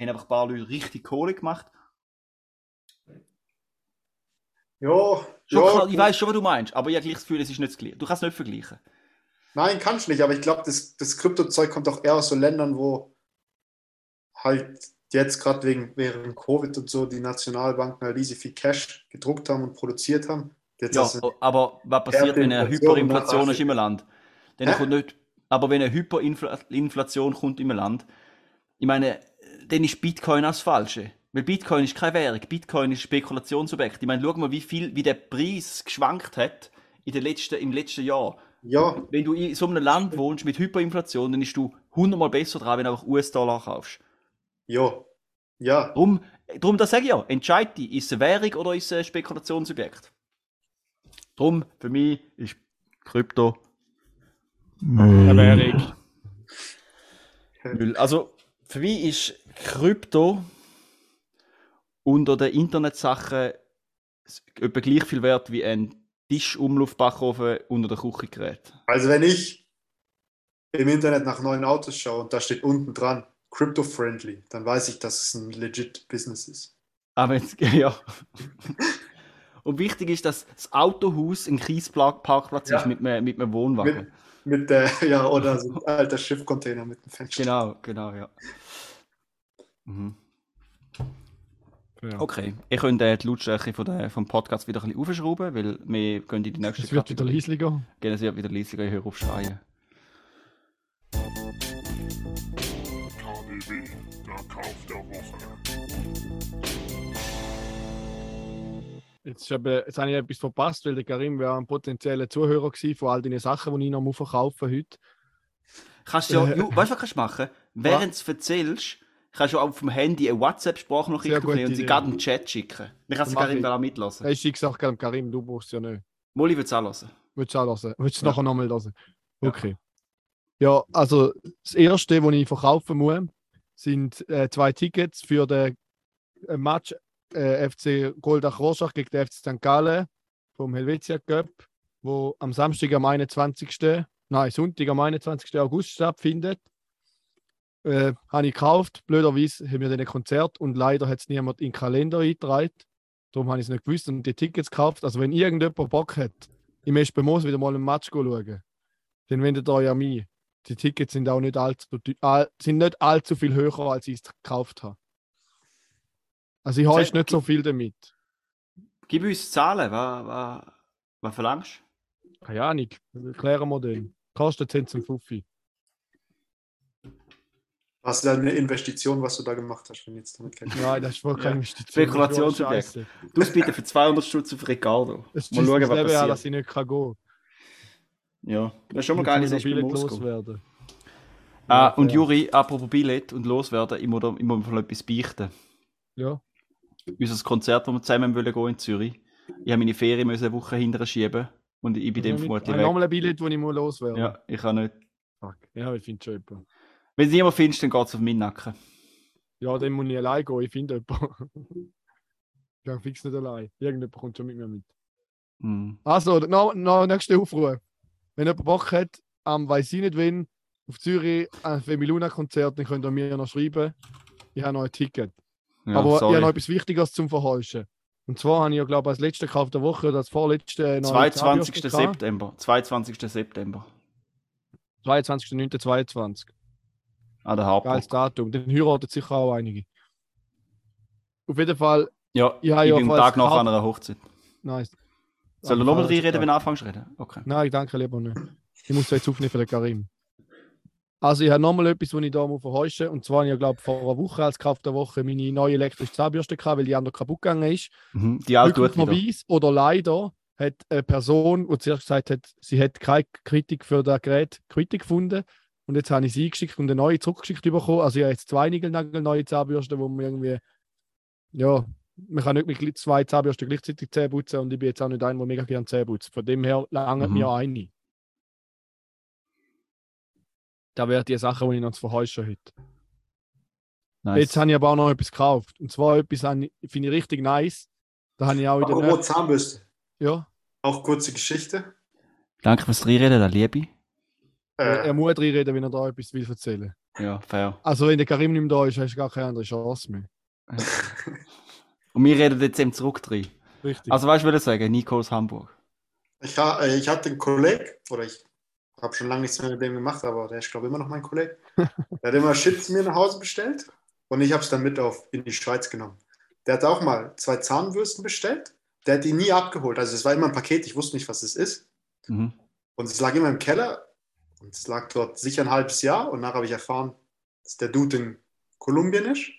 [SPEAKER 2] haben einfach ein paar Leute richtig Kohle gemacht.
[SPEAKER 6] ja,
[SPEAKER 2] Schon
[SPEAKER 6] ja,
[SPEAKER 2] klar, ich weiß schon, was du meinst, aber ich habe gleich das Gefühl, es ist nicht das Gleiche. Du kannst es nicht vergleichen.
[SPEAKER 6] Nein, kannst nicht, aber ich glaube, das, das Kryptozeug kommt auch eher aus so Ländern, wo halt jetzt gerade wegen während Covid und so die Nationalbanken halt riesig viel Cash gedruckt haben und produziert haben. Jetzt
[SPEAKER 2] Ja, aber was passiert, wenn eine
[SPEAKER 6] Hyperinflation
[SPEAKER 2] ist im Land? Dann kommt nicht, aber wenn eine Hyperinflation kommt im Land, ich meine, dann ist Bitcoin auch das Falsche. Weil Bitcoin ist keine Währung, Bitcoin ist Spekulationsobjekt. Ich meine, schau mal, wie viel, wie der Preis geschwankt hat in den letzten, im letzten Jahr.
[SPEAKER 6] ja,
[SPEAKER 2] Wenn du in so einem Land wohnst mit Hyperinflation, dann bist du hundertmal besser dran, wenn du einfach US-Dollar kaufst.
[SPEAKER 6] ja, ja.
[SPEAKER 2] Drum, drum das sage ich ja, entscheid dich, ist es eine Währung oder ist es ein Spekulationsobjekt? Drum, für mich ist Krypto
[SPEAKER 4] Eine Währung.
[SPEAKER 2] Also, für mich ist Krypto unter den Internetsachen etwa gleich viel wert wie ein Tischumluftbackofen unter der Küchengerät.
[SPEAKER 6] Also wenn ich im Internet nach neuen Autos schaue und da steht unten dran crypto-friendly, dann weiß ich, dass es ein legit Business ist.
[SPEAKER 2] Aber jetzt, ja. Und wichtig ist, dass das Autohaus ein Kiesparkplatz
[SPEAKER 6] Ja.
[SPEAKER 2] ist mit einem, mit einem Wohnwagen.
[SPEAKER 6] Mit der, ja, oder so ein alter Schiffcontainer mit dem Fenster.
[SPEAKER 2] Genau, genau, ja. Mhm.
[SPEAKER 4] Ja.
[SPEAKER 2] Okay, ich könnte äh, die Lautstärke von der, vom Podcast wieder ein bisschen aufschrauben, weil wir gehen in die nächste
[SPEAKER 4] Es wird wieder
[SPEAKER 2] Kategorie.
[SPEAKER 4] leislicher.
[SPEAKER 2] Genau, es wird wieder leisiger, ich höre auf schreien.
[SPEAKER 5] KDW, der Kauf der Woche.
[SPEAKER 4] Jetzt, ist eben, jetzt habe ich etwas verpasst, weil der Karim wäre ein potenzieller Zuhörer gewesen von all den Sachen, die ich noch verkaufen muss heute.
[SPEAKER 2] Kannst du ja,
[SPEAKER 4] Äh.
[SPEAKER 2] Weißt du, was kannst du machen? Während du es erzählst, kannst du auf dem Handy eine WhatsApp-Sprachnachricht aufnehmen und sie gerade den Chat schicken. Dann kannst du
[SPEAKER 4] Mach
[SPEAKER 2] Karim
[SPEAKER 4] ich.
[SPEAKER 2] da mitlassen.
[SPEAKER 4] Hey, schick auch gerne Karim, du brauchst es ja nicht.
[SPEAKER 2] Molly wird es auch hören.
[SPEAKER 4] Willst du auch hören? Willst du
[SPEAKER 2] Ja.
[SPEAKER 4] nachher nochmal hören? Okay. Ja, also das erste, was ich verkaufen muss, sind äh, zwei Tickets für den äh, Match äh, FC Goldach Rorschach gegen den FC St. Gallen vom Helvetia Cup, wo am Samstag am 21. Nein, Sonntag am 21. August stattfindet. Äh, habe ich gekauft. Blöderweise haben wir den Konzert und leider hat es niemand in den Kalender eingetragen. Darum habe ich es nicht gewusst und die Tickets gekauft. Also, wenn irgendjemand Bock hat, im Espen Moos wieder mal ein Match schauen, dann wendet euch an mich. Die Tickets sind auch nicht allzu, all, sind nicht allzu viel höher, als ich es gekauft habe. Also, ich habe nicht so viel damit.
[SPEAKER 2] Gib uns Zahlen, was, was, was verlangst
[SPEAKER 4] Keine Ahnung, erklären wir den. Kostet 10 zum Fuffi.
[SPEAKER 6] Was ist eine Investition, was du da gemacht hast, wenn jetzt damit Geld
[SPEAKER 4] Nein, das ist wohl keine
[SPEAKER 2] Ja.
[SPEAKER 4] Investition.
[SPEAKER 2] Spekulationsobjekt. Du bitte für 200 Stutz auf Ricardo.
[SPEAKER 4] Es
[SPEAKER 2] Mal
[SPEAKER 4] ist
[SPEAKER 2] schauen, was
[SPEAKER 4] Leben an, dass
[SPEAKER 2] passiert.
[SPEAKER 4] ich nicht kann gehen
[SPEAKER 2] Ja, das ist schon mal geil,
[SPEAKER 4] Ich
[SPEAKER 2] dass
[SPEAKER 4] muss
[SPEAKER 2] ich
[SPEAKER 4] loswerden.
[SPEAKER 2] Ah,
[SPEAKER 4] Ja,
[SPEAKER 2] und. Juri, apropos Billett und loswerden, ich muss, da, ich muss mal etwas beichten.
[SPEAKER 4] Ja.
[SPEAKER 2] Unser Konzert, das wir zusammen wollen gehen in Zürich. Ich habe meine Ferien müssen eine Woche hinterher schieben und ich bin dem vermutlich
[SPEAKER 4] Ein
[SPEAKER 2] weg.
[SPEAKER 4] nochmal ein Billett, das ich muss loswerden
[SPEAKER 2] Ja, ich kann nicht.
[SPEAKER 4] Fuck. Ja, ich finde schon jemanden.
[SPEAKER 2] Wenn du niemanden findest, dann geht es auf meinen Nacken.
[SPEAKER 4] Ja, dann muss ich allein gehen. Ich finde jemanden. ich gehe fix nicht allein. Irgendjemand kommt schon mit mir mit.
[SPEAKER 2] Hm.
[SPEAKER 4] Also, noch, noch nächste Aufruhr. Wenn jemand Bock hat, am weiß ich nicht wen, auf Zürich ein Femiluna-Konzert, dann könnt ihr mir noch schreiben. Ich habe noch ein Ticket.
[SPEAKER 2] Ja,
[SPEAKER 4] Aber ich
[SPEAKER 2] sorry.
[SPEAKER 4] habe noch etwas Wichtiges zum Verheuschen. Und zwar habe ich ja, glaube ich, als letzte gekauft der Woche oder als vorletzte neue
[SPEAKER 2] 22.
[SPEAKER 4] Zahnbürste gehabt.
[SPEAKER 2] September. 22. September.
[SPEAKER 4] 22.09.22.
[SPEAKER 2] An der Harper.
[SPEAKER 4] Geiles Datum. Den heiraten sicher auch einige. Auf jeden Fall,
[SPEAKER 2] Ja,
[SPEAKER 4] Ich habe
[SPEAKER 2] ich
[SPEAKER 4] ja
[SPEAKER 2] bin am Tag nach einer Hochzeit.
[SPEAKER 4] nice.
[SPEAKER 2] Soll
[SPEAKER 4] Aber
[SPEAKER 2] nochmal reinreden, wenn du anfängst reden? Okay.
[SPEAKER 4] Nein, ich danke lieber nicht. Ich muss jetzt aufnehmen für den Karim. Also ich habe nochmal etwas, was ich da muss verheuschen Und zwar habe ich, glaube vor einer Woche als Kauf der Woche meine neue elektrische Zahnbürste gehabt, weil die andere kaputt gegangen ist.
[SPEAKER 2] Mhm. Die wieder.
[SPEAKER 4] Glücklicherweise oder leider hat eine Person, die zuerst gesagt hat, sie hat keine Kritik für das Gerät Kritik gefunden. Und jetzt habe ich sie eingeschickt und eine neue zurückgeschickt bekommen. Also ich habe jetzt zwei neue Zahnbürsten, wo man irgendwie, ja, man kann nicht mit zwei Zahnbürsten gleichzeitig Zähne putzen und ich bin jetzt auch nicht einer, der mega gerne Zähne putzt. Von dem her lange
[SPEAKER 2] Mhm.
[SPEAKER 4] mir eine. Da wäre die Sache, die ich noch zu verheuschen heute.
[SPEAKER 2] Nice.
[SPEAKER 4] Jetzt habe ich aber auch noch etwas gekauft. Und zwar etwas, finde ich richtig nice. Da habe ich auch wieder.
[SPEAKER 6] Apropos Zahnbürste.
[SPEAKER 4] Ja,
[SPEAKER 6] Auch kurze Geschichte.
[SPEAKER 2] Danke fürs Reinreden, da liebe ich.
[SPEAKER 4] Er
[SPEAKER 6] Äh,
[SPEAKER 4] muss reinreden, wenn er da etwas will erzählen.
[SPEAKER 2] Ja, fair.
[SPEAKER 4] Also wenn der Karim nicht mehr da ist, hast du gar keine andere Chance mehr.
[SPEAKER 2] Und wir reden jetzt eben zurück drin.
[SPEAKER 4] Richtig.
[SPEAKER 2] Also, weißt du, was ich sagen? Nico aus Hamburg.
[SPEAKER 6] ich, ha, äh, ich hatte einen Kollegen, oder ich habe schon lange nichts mehr mit dem gemacht, aber der ist, glaube ich, immer noch mein Kollege. Der hat immer Chips mir nach Hause bestellt und ich habe es dann mit auf in die Schweiz genommen. Der hat auch mal zwei Zahnbürsten bestellt. Der hat die nie abgeholt. Also es war immer ein Paket, ich wusste nicht, was es ist.
[SPEAKER 2] Mhm.
[SPEAKER 6] Und es lag immer im Keller und es lag dort sicher ein halbes Jahr und nachher habe ich erfahren, dass der Dude in Kolumbien ist.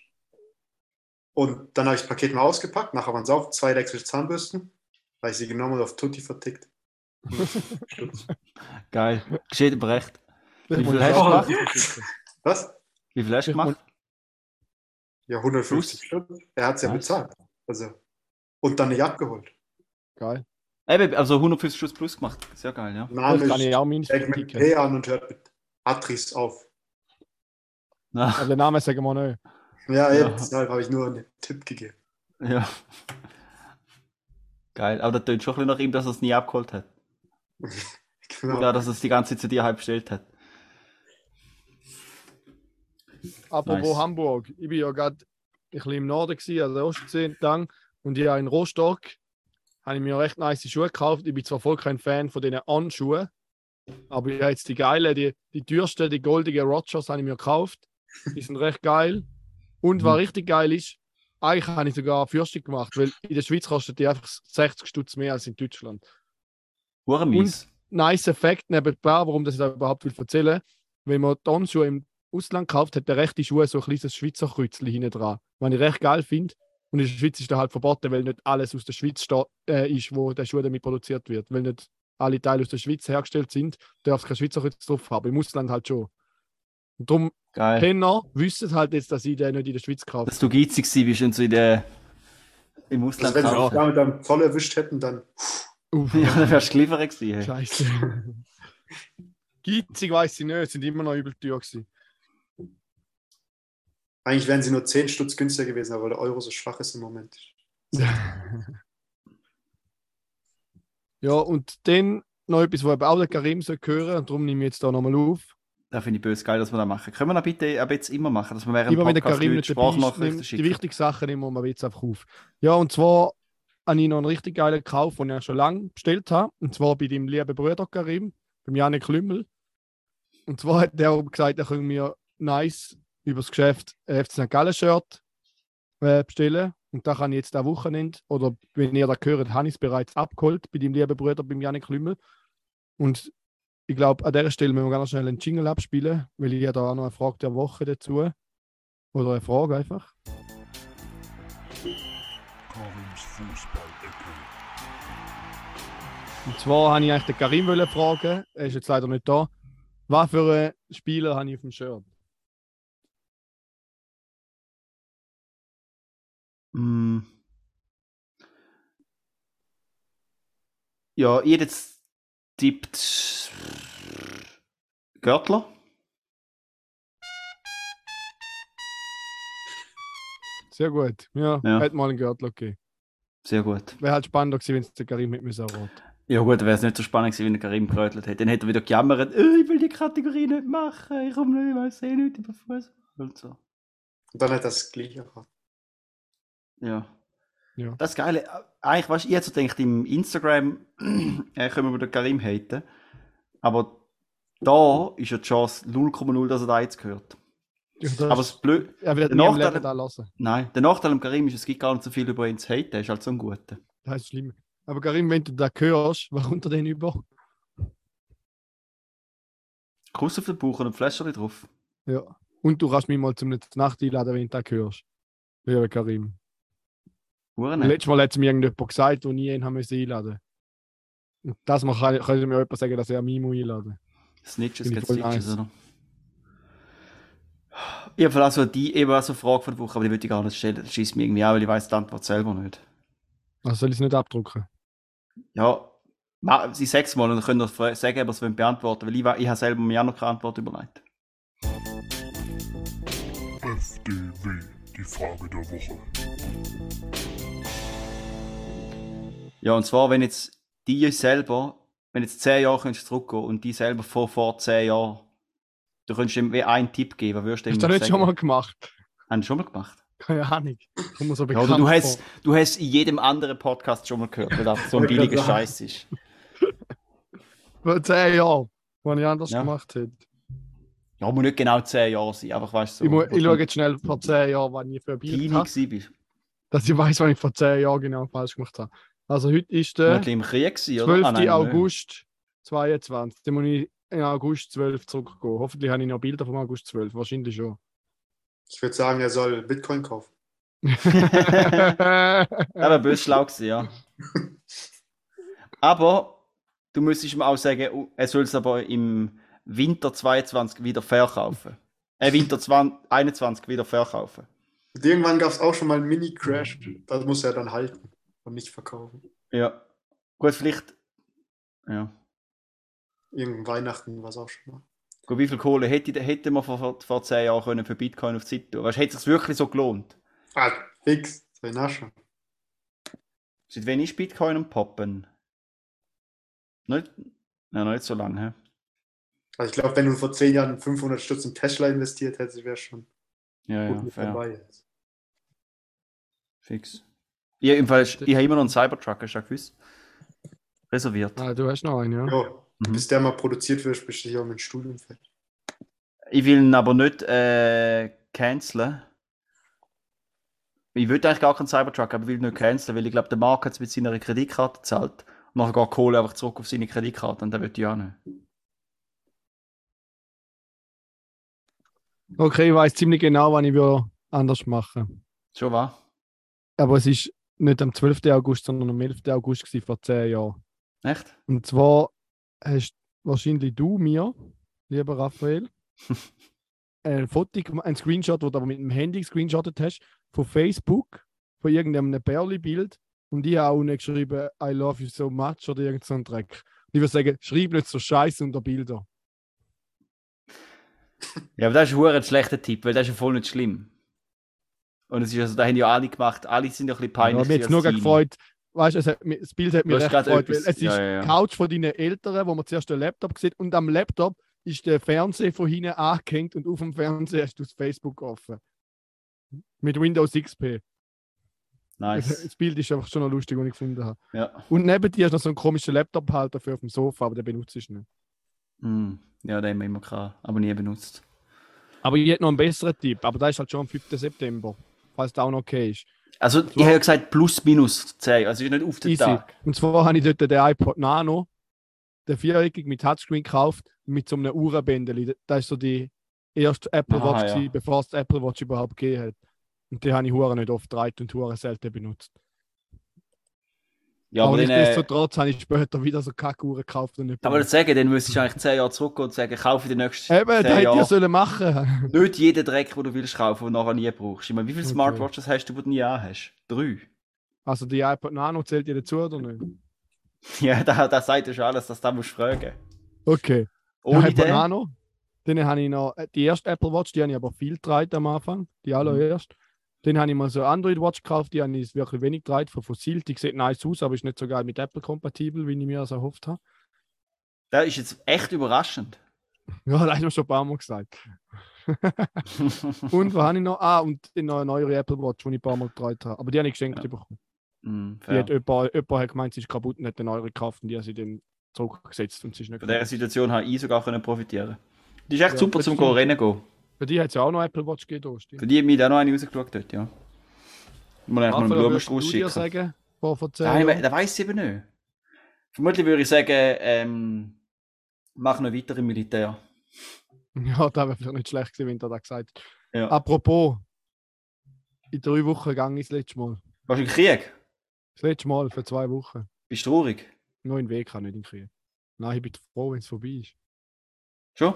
[SPEAKER 6] Und dann habe ich das Paket mal ausgepackt, nachher waren es auch zwei elektrische Zahnbürsten, weil ich sie genommen und auf Tutti vertickt.
[SPEAKER 2] Geil. Geschieht aber recht. Wie viel hast du gemacht?
[SPEAKER 6] Was?
[SPEAKER 2] Wie viel hast du
[SPEAKER 4] Ich
[SPEAKER 2] gemacht?
[SPEAKER 6] Ja, 150 Stunden. Er hat es ja
[SPEAKER 2] Nice.
[SPEAKER 6] bezahlt. Also, und dann nicht abgeholt.
[SPEAKER 4] Geil.
[SPEAKER 2] Eben, also 150 Schuss plus gemacht. Sehr geil, ja.
[SPEAKER 6] Name
[SPEAKER 4] Das kann ich
[SPEAKER 6] ist,
[SPEAKER 4] auch mindestens
[SPEAKER 6] fängt mit. P an und hört mit Atris auf.
[SPEAKER 2] Ja.
[SPEAKER 4] Aber den Namen sagen wir nicht.
[SPEAKER 6] Ja,
[SPEAKER 2] Ja.
[SPEAKER 6] deshalb habe ich nur einen Tipp gegeben.
[SPEAKER 2] ja. Geil. Aber das tönt schon ein bisschen nach ihm, dass er es nie abgeholt hat.
[SPEAKER 6] Genau.
[SPEAKER 2] Oder dass er es die ganze Zeit zu dir halb bestellt hat.
[SPEAKER 4] Apropos
[SPEAKER 2] Nice.
[SPEAKER 4] Hamburg. Ich bin ja gerade ein bisschen im Norden gewesen, also der Ostsee entlang. Und ich habe in Rostock habe ich mir recht nice Schuhe gekauft. Ich bin zwar voll kein Fan von diesen On-Schuhen, aber ich habe jetzt die geile, die, die teuerste, die goldige Rogers habe ich mir gekauft. Die sind recht geil. Und was
[SPEAKER 2] Mhm.
[SPEAKER 4] richtig geil ist, eigentlich habe ich sogar Fürstung gemacht, weil in der Schweiz kostet die einfach 60 Stutz mehr als in Deutschland.
[SPEAKER 2] Hure mies.
[SPEAKER 4] nice Effekt nebenbei, warum das ich da überhaupt will erzählen. Wenn man die On-Schuhe im Ausland kauft, hat der rechte Schuh so ein kleines Schweizer Kreuzchen hinten dran. Was ich recht geil finde. Und in der Schweiz ist das halt verboten, weil nicht alles aus der Schweiz äh, ist, wo der Schuh damit produziert wird. Weil nicht alle Teile aus der Schweiz hergestellt sind, darf es kein Schweizer Kreuz drauf haben. Im Ausland halt schon. Und darum,
[SPEAKER 2] Geil.
[SPEAKER 4] Kenner wissen halt jetzt, dass ich den nicht in der Schweiz kaufe.
[SPEAKER 2] Dass du geizig gewesen bist und so in der, im
[SPEAKER 6] Also
[SPEAKER 2] Ausland
[SPEAKER 6] wenn sie damit am Zoll erwischt hätten, dann
[SPEAKER 4] Uff,
[SPEAKER 2] Ja, dann wärst du geliefert gewesen.
[SPEAKER 4] Scheiße. Geizig weiß ich nicht, sind immer noch übel teuer gewesen.
[SPEAKER 6] Eigentlich wären sie nur 10 Stutz günstiger gewesen, aber weil der Euro so schwach ist im Moment.
[SPEAKER 4] Ja, und dann noch etwas, was eben auch der Karim soll hören, und darum nehme ich jetzt da nochmal auf.
[SPEAKER 2] Da finde ich böse geil, dass wir das machen. Können wir das bitte ab jetzt immer machen, dass wir während
[SPEAKER 4] Immer wenn der
[SPEAKER 2] Podcast
[SPEAKER 4] Karim nicht
[SPEAKER 2] Sprachnachrichten
[SPEAKER 4] nimm die
[SPEAKER 2] schicken?
[SPEAKER 4] wichtigen Sachen nehmen wir mal jetzt einfach auf. Ja, und zwar habe ich noch einen richtig geilen Kauf, den ich schon lange bestellt habe. Und zwar bei deinem lieben Bruder Karim, beim Janik Klümmel. Und zwar hat der gesagt, er könnte mir nice über das Geschäft FC St. Gallen Shirt äh, bestellen. Und da kann ich jetzt am Wochenende, oder wenn ihr da gehört, habe ich es bereits abgeholt bei deinem lieben Bruder, beim Janik Klümmel. Und ich glaube, an dieser Stelle müssen wir ganz schnell einen Jingle abspielen, weil ich habe da auch noch eine Frage der Woche dazu. Oder eine Frage einfach. Und zwar habe ich eigentlich den Karim fragen, er ist jetzt leider nicht da. Was für Spieler habe ich auf dem Shirt?
[SPEAKER 2] Mm. Ja, ich hätte jetzt tippt Görtler.
[SPEAKER 4] Sehr gut. Ja,
[SPEAKER 2] Ja.
[SPEAKER 4] hat mal einen Gürtel gegeben.
[SPEAKER 2] Sehr gut.
[SPEAKER 4] Wäre halt spannender gewesen, wenn es der Karim mit mir so erwartet.
[SPEAKER 2] Ja gut, wäre es nicht so spannend gewesen, wenn der Karim gerötelt hätte. Dann hätte er wieder gejammert, äh, ich will die Kategorie nicht machen, ich komme nicht, ich weiß eh nicht über Fußball und so.
[SPEAKER 6] Und dann hat das gleiche gehabt.
[SPEAKER 2] Ja.
[SPEAKER 4] Ja.
[SPEAKER 2] Das Geile, eigentlich, weißt du, ich hätte so gedacht, im Instagram äh, können wir den Karim haten. Aber da ist ja die Chance 0,0, dass er da jetzt gehört.
[SPEAKER 4] Ja, das
[SPEAKER 2] Aber das Blöd,
[SPEAKER 4] er wird
[SPEAKER 2] der
[SPEAKER 4] nie
[SPEAKER 2] Nachteil-
[SPEAKER 4] da lassen.
[SPEAKER 2] nein, der Nachteil am Karim ist, es gibt gar nicht so viel über ihn zu haten, er ist halt so ein Guter.
[SPEAKER 4] Das ist schlimm. Aber Karim, wenn du da hörst, was kommt er denn über?
[SPEAKER 2] Kuss auf den Bauch und ein Fläschchen drauf.
[SPEAKER 4] Ja. Und du kannst mich mal zum Nacht einladen, wenn du da hörst. Ja, Karim.
[SPEAKER 2] Hure
[SPEAKER 4] Und
[SPEAKER 2] nett.
[SPEAKER 4] Letztes Mal hat es mir irgendjemand gesagt, wo ich ihn haben müssen einladen Und das mal kann, könnte mir jemand sagen, dass er mich muss einladen
[SPEAKER 2] Snitches
[SPEAKER 4] voll
[SPEAKER 2] Snitches,
[SPEAKER 4] nice.
[SPEAKER 2] oder? Ich habe also die eben auch so eine Frage von der Woche, aber die würde ich gar nicht stellen. Das schießt mir irgendwie auch, weil ich weiß die Antwort selber nicht.
[SPEAKER 4] Also soll ich es nicht abdrucken?
[SPEAKER 2] Ja, sie sechs Mal und dann könnt ihr sagen, ob ihr es beantworten weil ich, ich habe selber mir auch noch keine Antwort überlegt.
[SPEAKER 5] FDW, die Frage der Woche.
[SPEAKER 2] Ja, und zwar, wenn jetzt die selber, wenn jetzt zehn Jahre könntest du zurückgehen und die selber vor, vor zehn Jahren, du könntest ihm wie einen Tipp geben, würdest du ihm
[SPEAKER 4] Hast du das nicht schon mal gemacht?
[SPEAKER 2] Haben schon mal gemacht?
[SPEAKER 4] Keine Ahnung. Mir so
[SPEAKER 2] Ja,
[SPEAKER 4] bekannt
[SPEAKER 2] du hast,
[SPEAKER 4] vor.
[SPEAKER 2] du hast in jedem anderen Podcast schon mal gehört, weil das so ein billiger. Scheiß ist.
[SPEAKER 4] Vor zehn Jahren, was ich anders
[SPEAKER 2] Ja.
[SPEAKER 4] gemacht hätte.
[SPEAKER 2] Ja, muss nicht genau zehn Jahre sein, einfach weißt du,
[SPEAKER 4] ich,
[SPEAKER 2] so,
[SPEAKER 4] mu-
[SPEAKER 2] wo
[SPEAKER 4] ich schaue jetzt schnell vor zehn Jahren, wann ich für ein
[SPEAKER 2] gewesen bist.
[SPEAKER 4] dass ich weiß, wann ich vor zehn Jahren genau falsch gemacht habe. Also heute ist der
[SPEAKER 2] im Krieg gewesen, oder?
[SPEAKER 4] 12.
[SPEAKER 2] Ah, nein.
[SPEAKER 4] August 22. Dann muss ich in August 12 zurückgehen. Hoffentlich habe ich noch Bilder vom August 12. Wahrscheinlich schon.
[SPEAKER 6] Ich würde sagen, er soll Bitcoin kaufen.
[SPEAKER 2] Er wäre böse schlau gewesen, ja. aber du müsstest ihm auch sagen, oh, er soll es aber im Winter 22 wieder verkaufen. Äh, Winter 20, 21 wieder verkaufen.
[SPEAKER 6] Und irgendwann gab es auch schon mal einen Mini-Crash. Das muss er dann halten und nicht verkaufen.
[SPEAKER 2] Ja. Gut, vielleicht. Ja.
[SPEAKER 6] Irgendein Weihnachten war es auch schon mal.
[SPEAKER 2] Gut, wie viel Kohle hätte, hätte man vor, vor, 10 Jahren können für Bitcoin auf die Seite tun? Weißt, du, hätte es sich wirklich so gelohnt?
[SPEAKER 6] Ah, fix. Sei Nasche.
[SPEAKER 2] Seit wann ist Bitcoin am Poppen? Nicht, noch nicht so lange. hä?
[SPEAKER 6] Also ich glaube, wenn du vor zehn Jahren 500 Stutz in Tesla investiert hättest, wäre schon
[SPEAKER 2] Ja,
[SPEAKER 6] gut
[SPEAKER 2] ja,
[SPEAKER 6] mit
[SPEAKER 2] fair.
[SPEAKER 6] dabei jetzt.
[SPEAKER 2] Fix. Ich, jedenfalls, ich habe immer noch einen Cybertruck, hast du gewusst? Reserviert.
[SPEAKER 4] ah, du hast noch einen, ja.
[SPEAKER 6] Ja,
[SPEAKER 2] Mhm.
[SPEAKER 6] bis der mal produziert wird, bist du hier auch mit dem Studium fertig.
[SPEAKER 2] Ich will ihn aber nicht äh, canceln. Ich würde eigentlich gar keinen Cybertruck, aber ich will ihn nicht canceln, weil ich glaube, der Markt hat es mit seiner Kreditkarte gezahlt. Und nachher geht Kohle einfach zurück auf seine Kreditkarte und der wird ich auch nicht.
[SPEAKER 4] Okay, ich weiß ziemlich genau, wann ich anders machen.
[SPEAKER 2] Schon wahr?
[SPEAKER 4] Aber es ist nicht am 12. August, sondern am 11. August gewesen, vor zehn Jahren.
[SPEAKER 2] Echt?
[SPEAKER 4] Und zwar hast wahrscheinlich du mir, lieber Raphael, ein Foto, ein Screenshot, wo du aber mit dem Handy gescreenshottet hast, von Facebook, von irgendeinem Bärli-Bild. Und ich habe auch nicht geschrieben, I love you so much oder irgend so ein Dreck. Und ich würde sagen, schreib nicht so Scheiße unter Bilder.
[SPEAKER 2] Ja, aber das ist ein schlechter Tipp, weil das ist ja voll nicht schlimm. Und es ist also, da haben ja alle gemacht, alle sind ja ein bisschen
[SPEAKER 4] Ja,
[SPEAKER 2] peinlich.
[SPEAKER 4] mir hat es nur gefreut, weißt du, es hat das Bild hat mich recht gefreut, weil es ist
[SPEAKER 2] ja, ja, ja.
[SPEAKER 4] Couch von deinen Eltern, wo man zuerst den Laptop sieht und am Laptop ist der Fernseher von hinten angehängt und auf dem Fernseher hast du das Facebook offen. Mit Windows XP.
[SPEAKER 2] Nice.
[SPEAKER 4] Das Bild ist einfach schon noch lustig, was ich gefunden habe.
[SPEAKER 2] Ja.
[SPEAKER 4] Und neben dir hast du noch so einen komischen Laptop-Halter für auf dem Sofa, aber den benutze ich nicht.
[SPEAKER 2] Hm. Ja, den haben wir immer gehabt, aber nie benutzt.
[SPEAKER 4] Aber ich hätte noch einen besseren Tipp, aber da ist halt schon am 5. September. Falls das auch noch okay ist.
[SPEAKER 2] Also, ich habe ja gesagt, plus minus 10. Also, ist nicht auf den
[SPEAKER 4] Easy.
[SPEAKER 2] Tag.
[SPEAKER 4] Und zwar habe ich dort den iPod Nano, der viereckig mit Touchscreen gekauft, mit so einem Uhrenbändeli. Das ist so die erste Apple
[SPEAKER 2] Aha,
[SPEAKER 4] Watch,
[SPEAKER 2] ja.
[SPEAKER 4] gewesen, bevor es Apple Watch überhaupt gegeben hat. Und die habe ich Huren nicht oft getragen und Huren selten benutzt.
[SPEAKER 2] Ja,
[SPEAKER 4] aber
[SPEAKER 2] aber, äh,
[SPEAKER 4] nichtsdestotrotz habe ich später wieder so Kackuhren gekauft und nicht
[SPEAKER 2] man das sagen, dann müsstest du eigentlich 10 Jahre zurückgehen und sagen, kaufe die nächsten
[SPEAKER 4] Eben,
[SPEAKER 2] 10
[SPEAKER 4] das hätte ich sollen machen.
[SPEAKER 2] Nicht jeden Dreck, den du willst kaufen, den du nachher nie brauchst. Ich meine, wie viele
[SPEAKER 4] Okay.
[SPEAKER 2] Smartwatches hast du, die du nie hast? Drei.
[SPEAKER 4] Also die iPod Nano zählt ihr dazu oder nicht?
[SPEAKER 2] Ja, da, da sagt ja schon alles, dass du da musst fragen.
[SPEAKER 4] Okay.
[SPEAKER 2] Ohne
[SPEAKER 4] der iPod
[SPEAKER 2] den?
[SPEAKER 4] Nano. Dann habe ich noch äh, die erste Apple Watch, die habe ich aber viel getragen am Anfang, die allererste. Dann habe ich mal so eine Android Watch gekauft, die habe ich wirklich wenig getragen, von Fossil. Die sieht nice aus, aber ist nicht so geil mit Apple kompatibel, wie ich mir das erhofft habe.
[SPEAKER 2] Das ist jetzt echt überraschend.
[SPEAKER 4] Ja, das hast du schon ein paar Mal gesagt. und was habe ich noch? Ah, und eine neue Apple Watch, die ich ein paar Mal getragen habe. Aber die habe ich geschenkt
[SPEAKER 2] Ja.
[SPEAKER 4] bekommen.
[SPEAKER 2] Hm,
[SPEAKER 4] Die hat jemand, jemand hat gemeint, sie ist kaputt und hat eine neue gekauft und die hat sie dann zurückgesetzt und sie ist nicht
[SPEAKER 2] Von dieser Situation habe ich sogar können profitieren. Die ist echt
[SPEAKER 4] Ja,
[SPEAKER 2] super zum. Rennen gehen.
[SPEAKER 4] Für die hat es ja auch noch Apple Watch gegeben. stimmt.
[SPEAKER 2] Für die hat mich da noch eine rausgeschaut dort, ja. Muss eigentlich mal einen Blumenstrauß schicken.
[SPEAKER 4] sagen, vor, vor 10
[SPEAKER 2] Nein,
[SPEAKER 4] Jahren?
[SPEAKER 2] da weiß ich eben nicht. Vermutlich würde ich sagen, ähm, mach noch weiter im Militär.
[SPEAKER 4] Ja, das wäre vielleicht nicht schlecht gewesen, wenn du das gesagt hättest.
[SPEAKER 2] Ja.
[SPEAKER 4] Apropos, in drei Wochen gegangen ich das letzte Mal.
[SPEAKER 2] Warst du im Krieg?
[SPEAKER 4] Das letzte Mal für zwei Wochen.
[SPEAKER 2] Bist du traurig?
[SPEAKER 4] Nur in Weg, nicht in Krieg. Nein, ich bin froh, wenn es vorbei ist.
[SPEAKER 2] Schon?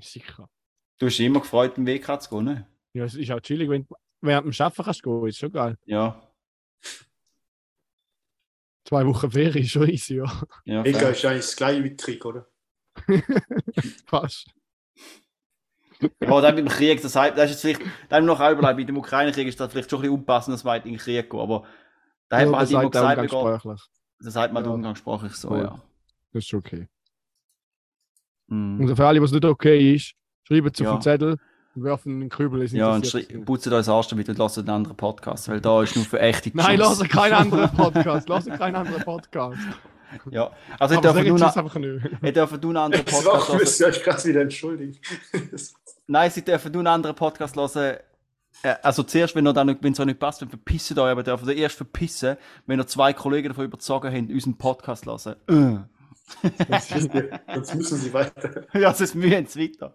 [SPEAKER 4] Sicher.
[SPEAKER 2] Du hast immer gefreut, den Weg zu gehen, ne?
[SPEAKER 4] Ja, es ist auch chillig, wenn du während dem Arbeiten kannst gehen, ist schon geil.
[SPEAKER 2] Ja.
[SPEAKER 4] Zwei Wochen Ferien ist schon easy, ja.
[SPEAKER 2] ja
[SPEAKER 6] Egal,
[SPEAKER 2] fair.
[SPEAKER 6] ist eigentlich das gleiche wie Krieg, oder?
[SPEAKER 4] Fast.
[SPEAKER 2] Ja, dann mit dem Krieg, das, heißt, das ist jetzt vielleicht, dann noch auch überlegt, mit dem Ukraine-Krieg ist das vielleicht schon ein bisschen unpassend, dass man in den Krieg geht, aber da hat
[SPEAKER 4] Ja,
[SPEAKER 2] man halt
[SPEAKER 4] das
[SPEAKER 2] immer gesagt,
[SPEAKER 4] umgangssprachlich.
[SPEAKER 2] das sagt man
[SPEAKER 4] Ja.
[SPEAKER 2] umgangssprachlich so,
[SPEAKER 4] Voll.
[SPEAKER 2] ja.
[SPEAKER 4] Das ist schon okay.
[SPEAKER 2] Mhm.
[SPEAKER 4] Und für alle, was nicht okay ist, schreiben es auf
[SPEAKER 2] Ja.
[SPEAKER 4] den Zettel und werfen einen Kübel. es
[SPEAKER 2] Ja, und putzt euch das Arsch damit und lasst einen anderen Podcast, weil da ist nur für echte
[SPEAKER 4] Nein,
[SPEAKER 2] Geschiss.
[SPEAKER 4] lass keinen anderen Podcast. Lass keinen anderen Podcast.
[SPEAKER 2] Ja, also ich darf nur ich darf einen anderen Podcast hören.
[SPEAKER 6] ihr euch gerade wieder entschuldigen.
[SPEAKER 2] Nein, sie dürfen nur einen anderen Podcast hören. Äh, Also zuerst, wenn ihr nicht, wenn es euch nicht passt, dann verpisst euch, aber dürfen ihr erst verpissen, wenn ihr zwei Kollegen davon überzogen habt, unseren Podcast zu hören.
[SPEAKER 6] Sonst müssen sie weiter.
[SPEAKER 2] Ja, sonst mühen sie weiter.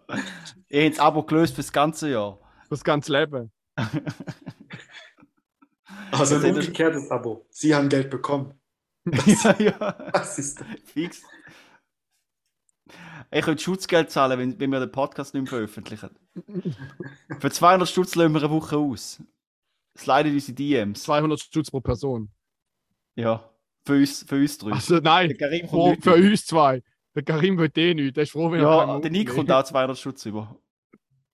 [SPEAKER 2] Ihr habt das Abo gelöst fürs ganze Jahr.
[SPEAKER 4] Das ganze Leben.
[SPEAKER 6] Also
[SPEAKER 2] Das
[SPEAKER 6] ein umgekehrtes Abo. Sie haben Geld bekommen.
[SPEAKER 2] ja, ja,
[SPEAKER 6] Was ist das?
[SPEAKER 2] fix. Ich könnte Schutzgeld zahlen, wenn, wenn wir den Podcast nicht mehr veröffentlichen. Für 200 Stutz lassen wir eine Woche aus. Sliden unsere DMs.
[SPEAKER 4] 200 Stutz pro Person.
[SPEAKER 2] Ja, für uns, für uns drei.
[SPEAKER 4] Also nein,
[SPEAKER 2] Der Karim kommt
[SPEAKER 4] froh,
[SPEAKER 2] nicht
[SPEAKER 4] für
[SPEAKER 2] über.
[SPEAKER 4] uns zwei. Der Karim will eh nicht. Der ist froh, wenn er
[SPEAKER 2] Ja, der Nick kommt auch 200 Stutz über.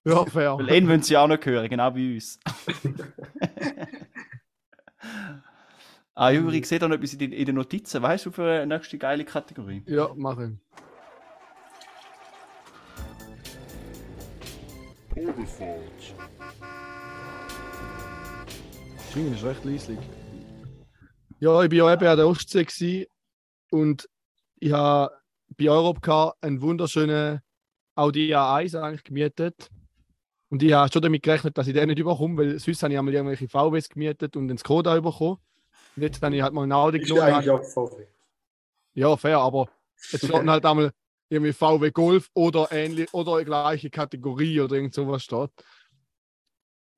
[SPEAKER 4] Ja, fair.
[SPEAKER 2] Weil ihn wollen sie auch noch hören, genau wie uns. ah,
[SPEAKER 4] Mhm.
[SPEAKER 2] übrigens, seht ihr noch etwas in den, Notizen? Weißt du, für eine nächste geile Kategorie?
[SPEAKER 4] Ja, machen.
[SPEAKER 5] Todesfahrt.
[SPEAKER 4] Das Ding ist recht leislich. Ja, ich war ja eben an der Ostsee und ich habe bei Europcar einen wunderschönen Audi A1 eigentlich gemietet. Und ich habe schon damit gerechnet, dass ich den nicht überkomme, weil sonst habe ich einmal irgendwelche VWs gemietet und einen Skoda bekommen. Und jetzt habe ich halt mal einen Audi genommen.
[SPEAKER 6] stehe eigentlich VW.
[SPEAKER 4] Ja, fair, aber jetzt steht halt einmal irgendwie VW Golf oder ähnlich oder gleiche Kategorie oder irgend sowas steht.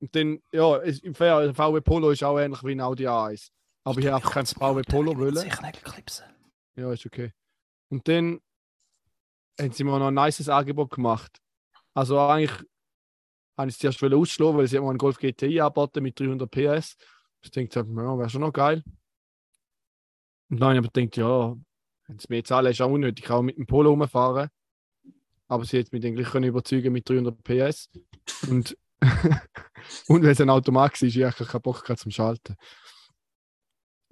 [SPEAKER 4] Und dann, ja, ist, fair, ein VW Polo ist auch ähnlich wie ein Audi A1. Aber ich habe einfach kein VW Polo wollen.
[SPEAKER 2] Sicher nicht klipsen.
[SPEAKER 4] Ja, ist okay. Und dann haben sie mir noch ein nices Angebot gemacht. Also eigentlich habe ich es zuerst ausschlagen, weil sie haben mir einen Golf GTI angeboten mit 300 PS. Ich denke, ja, wäre schon noch geil. Und dann habe ich aber gedacht, ja, wenn sie mir zahlen, ist auch unnötig. Ich kann auch mit dem Polo rumfahren. Aber sie hat mich dann gleich überzeugen mit 300 PS. Und, und weil es ein Automat war, ich eigentlich keinen Bock zum Schalten.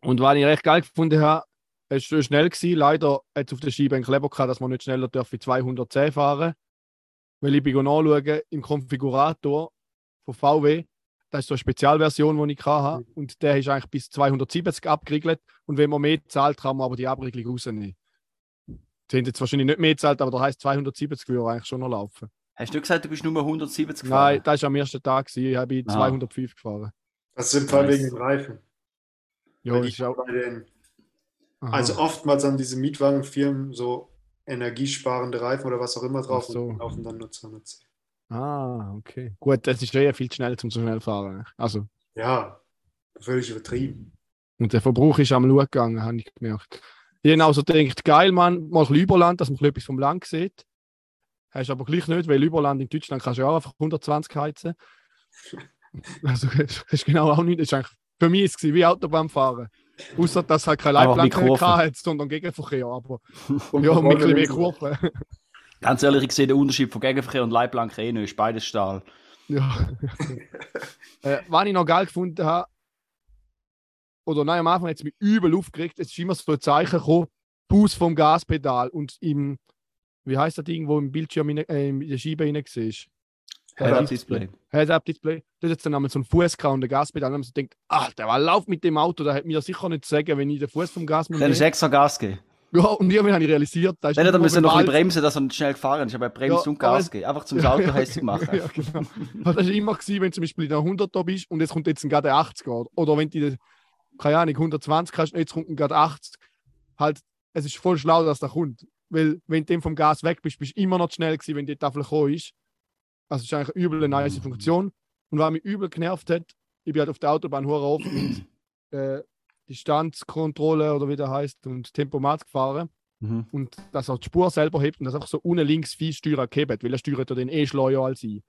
[SPEAKER 4] Und was ich recht geil gefunden habe, es war schnell gewesen. Leider hat es auf der Scheibe einen Kleber gehabt, dass man nicht schneller darf wie 210 fahren Weil ich bin nachschauen, im Konfigurator von VW, das ist so eine Spezialversion, die ich hatte. Und der ist eigentlich bis 270 abgeriegelt. Und wenn man mehr zahlt, kann man aber die Abriegelung rausnehmen. Sie haben jetzt wahrscheinlich nicht mehr gezahlt, aber da heißt 270 würde eigentlich schon noch laufen.
[SPEAKER 2] Hast du gesagt, du bist nur 170
[SPEAKER 4] Nein, das war am ersten Tag. gewesen. Ich habe
[SPEAKER 2] Ah.
[SPEAKER 4] 205 gefahren.
[SPEAKER 6] Das ist im Fall
[SPEAKER 2] Nice.
[SPEAKER 6] wegen den Reifen.
[SPEAKER 4] Ja, das
[SPEAKER 6] ich
[SPEAKER 4] auch,
[SPEAKER 6] bei den, also oftmals haben diese Mietwagenfirmen so energiesparende Reifen oder was auch immer drauf
[SPEAKER 4] so.
[SPEAKER 6] und laufen dann nur 210.
[SPEAKER 4] Ah, okay. Gut, das ist eh viel zu schnell zum so schnell fahren. Also,
[SPEAKER 6] Ja, völlig übertrieben.
[SPEAKER 4] und der Verbrauch ist am Schauen gegangen, habe ich gemerkt. Ich habe also gedacht, geil, Mann, mal ein bisschen Überland, dass man etwas vom Land sieht. Hast aber gleich nicht, weil Überland in Deutschland kannst du ja auch einfach 120 heizen. Also, das ist genau auch nicht. Das ist eigentlich, für mich ist es wie Autobahnfahren. Außer dass es halt keine Leitplanken hatte, sondern Gegenverkehr. Aber ja, mit ein bisschen mehr Kurven.
[SPEAKER 2] Ganz ehrlich, ich sehe den Unterschied von Gegenverkehr und Leitplanke eh nicht. Ist beides Stahl.
[SPEAKER 4] Ja. äh, was ich noch geil gefunden habe, oder nein, am Anfang hat es mich übel aufgeregt, es ist immer so ein Zeichen gekommen, Fuß vom Gaspedal und im, wie heißt das Ding, wo im Bildschirm in, äh, in der Scheibe rein war?
[SPEAKER 2] Head-Up-Display.
[SPEAKER 4] Head-Up-Display. Da hat dann einmal so ein Fuß und ein Gaspedal. Und dann sie gedacht, ach, der war lauf mit dem Auto, der hat mir sicher nicht zu sagen, wenn ich den Fuß vom Gas
[SPEAKER 2] Dann ist extra Gas gegeben.
[SPEAKER 4] Ja, und irgendwann habe ich realisiert, da ist
[SPEAKER 2] Dann er
[SPEAKER 4] irgendwo
[SPEAKER 2] müssen noch ein bremsen, dass er nicht schnell gefahren ist. Aber er bremst
[SPEAKER 4] Ja,
[SPEAKER 2] und Gas geben. Einfach zum Auto hässlich machen.
[SPEAKER 4] ja, genau. Das war immer, gewesen, wenn du zum Beispiel in der 100er bist und jetzt kommt jetzt gerade ein 80er. Oder wenn du, in der, keine Ahnung, 120 hast und jetzt kommt gerade 80. Halt, es ist voll schlau, dass der kommt. Weil, wenn du dem vom Gas weg bist, bist du immer noch schnell gewesen, wenn die Tafel gekommen ist. Also, es ist eigentlich eine übel eine nice Funktion. Und was mich übel genervt hat, ich bin halt auf der Autobahn oft mit äh, Distanzkontrolle oder wie der heißt und Tempomat gefahren
[SPEAKER 2] Mhm.
[SPEAKER 4] und dass er die Spur selber hebt und das einfach so unten links viel Steuer gehebt, weil er steuert ja den eh schleuer als ich.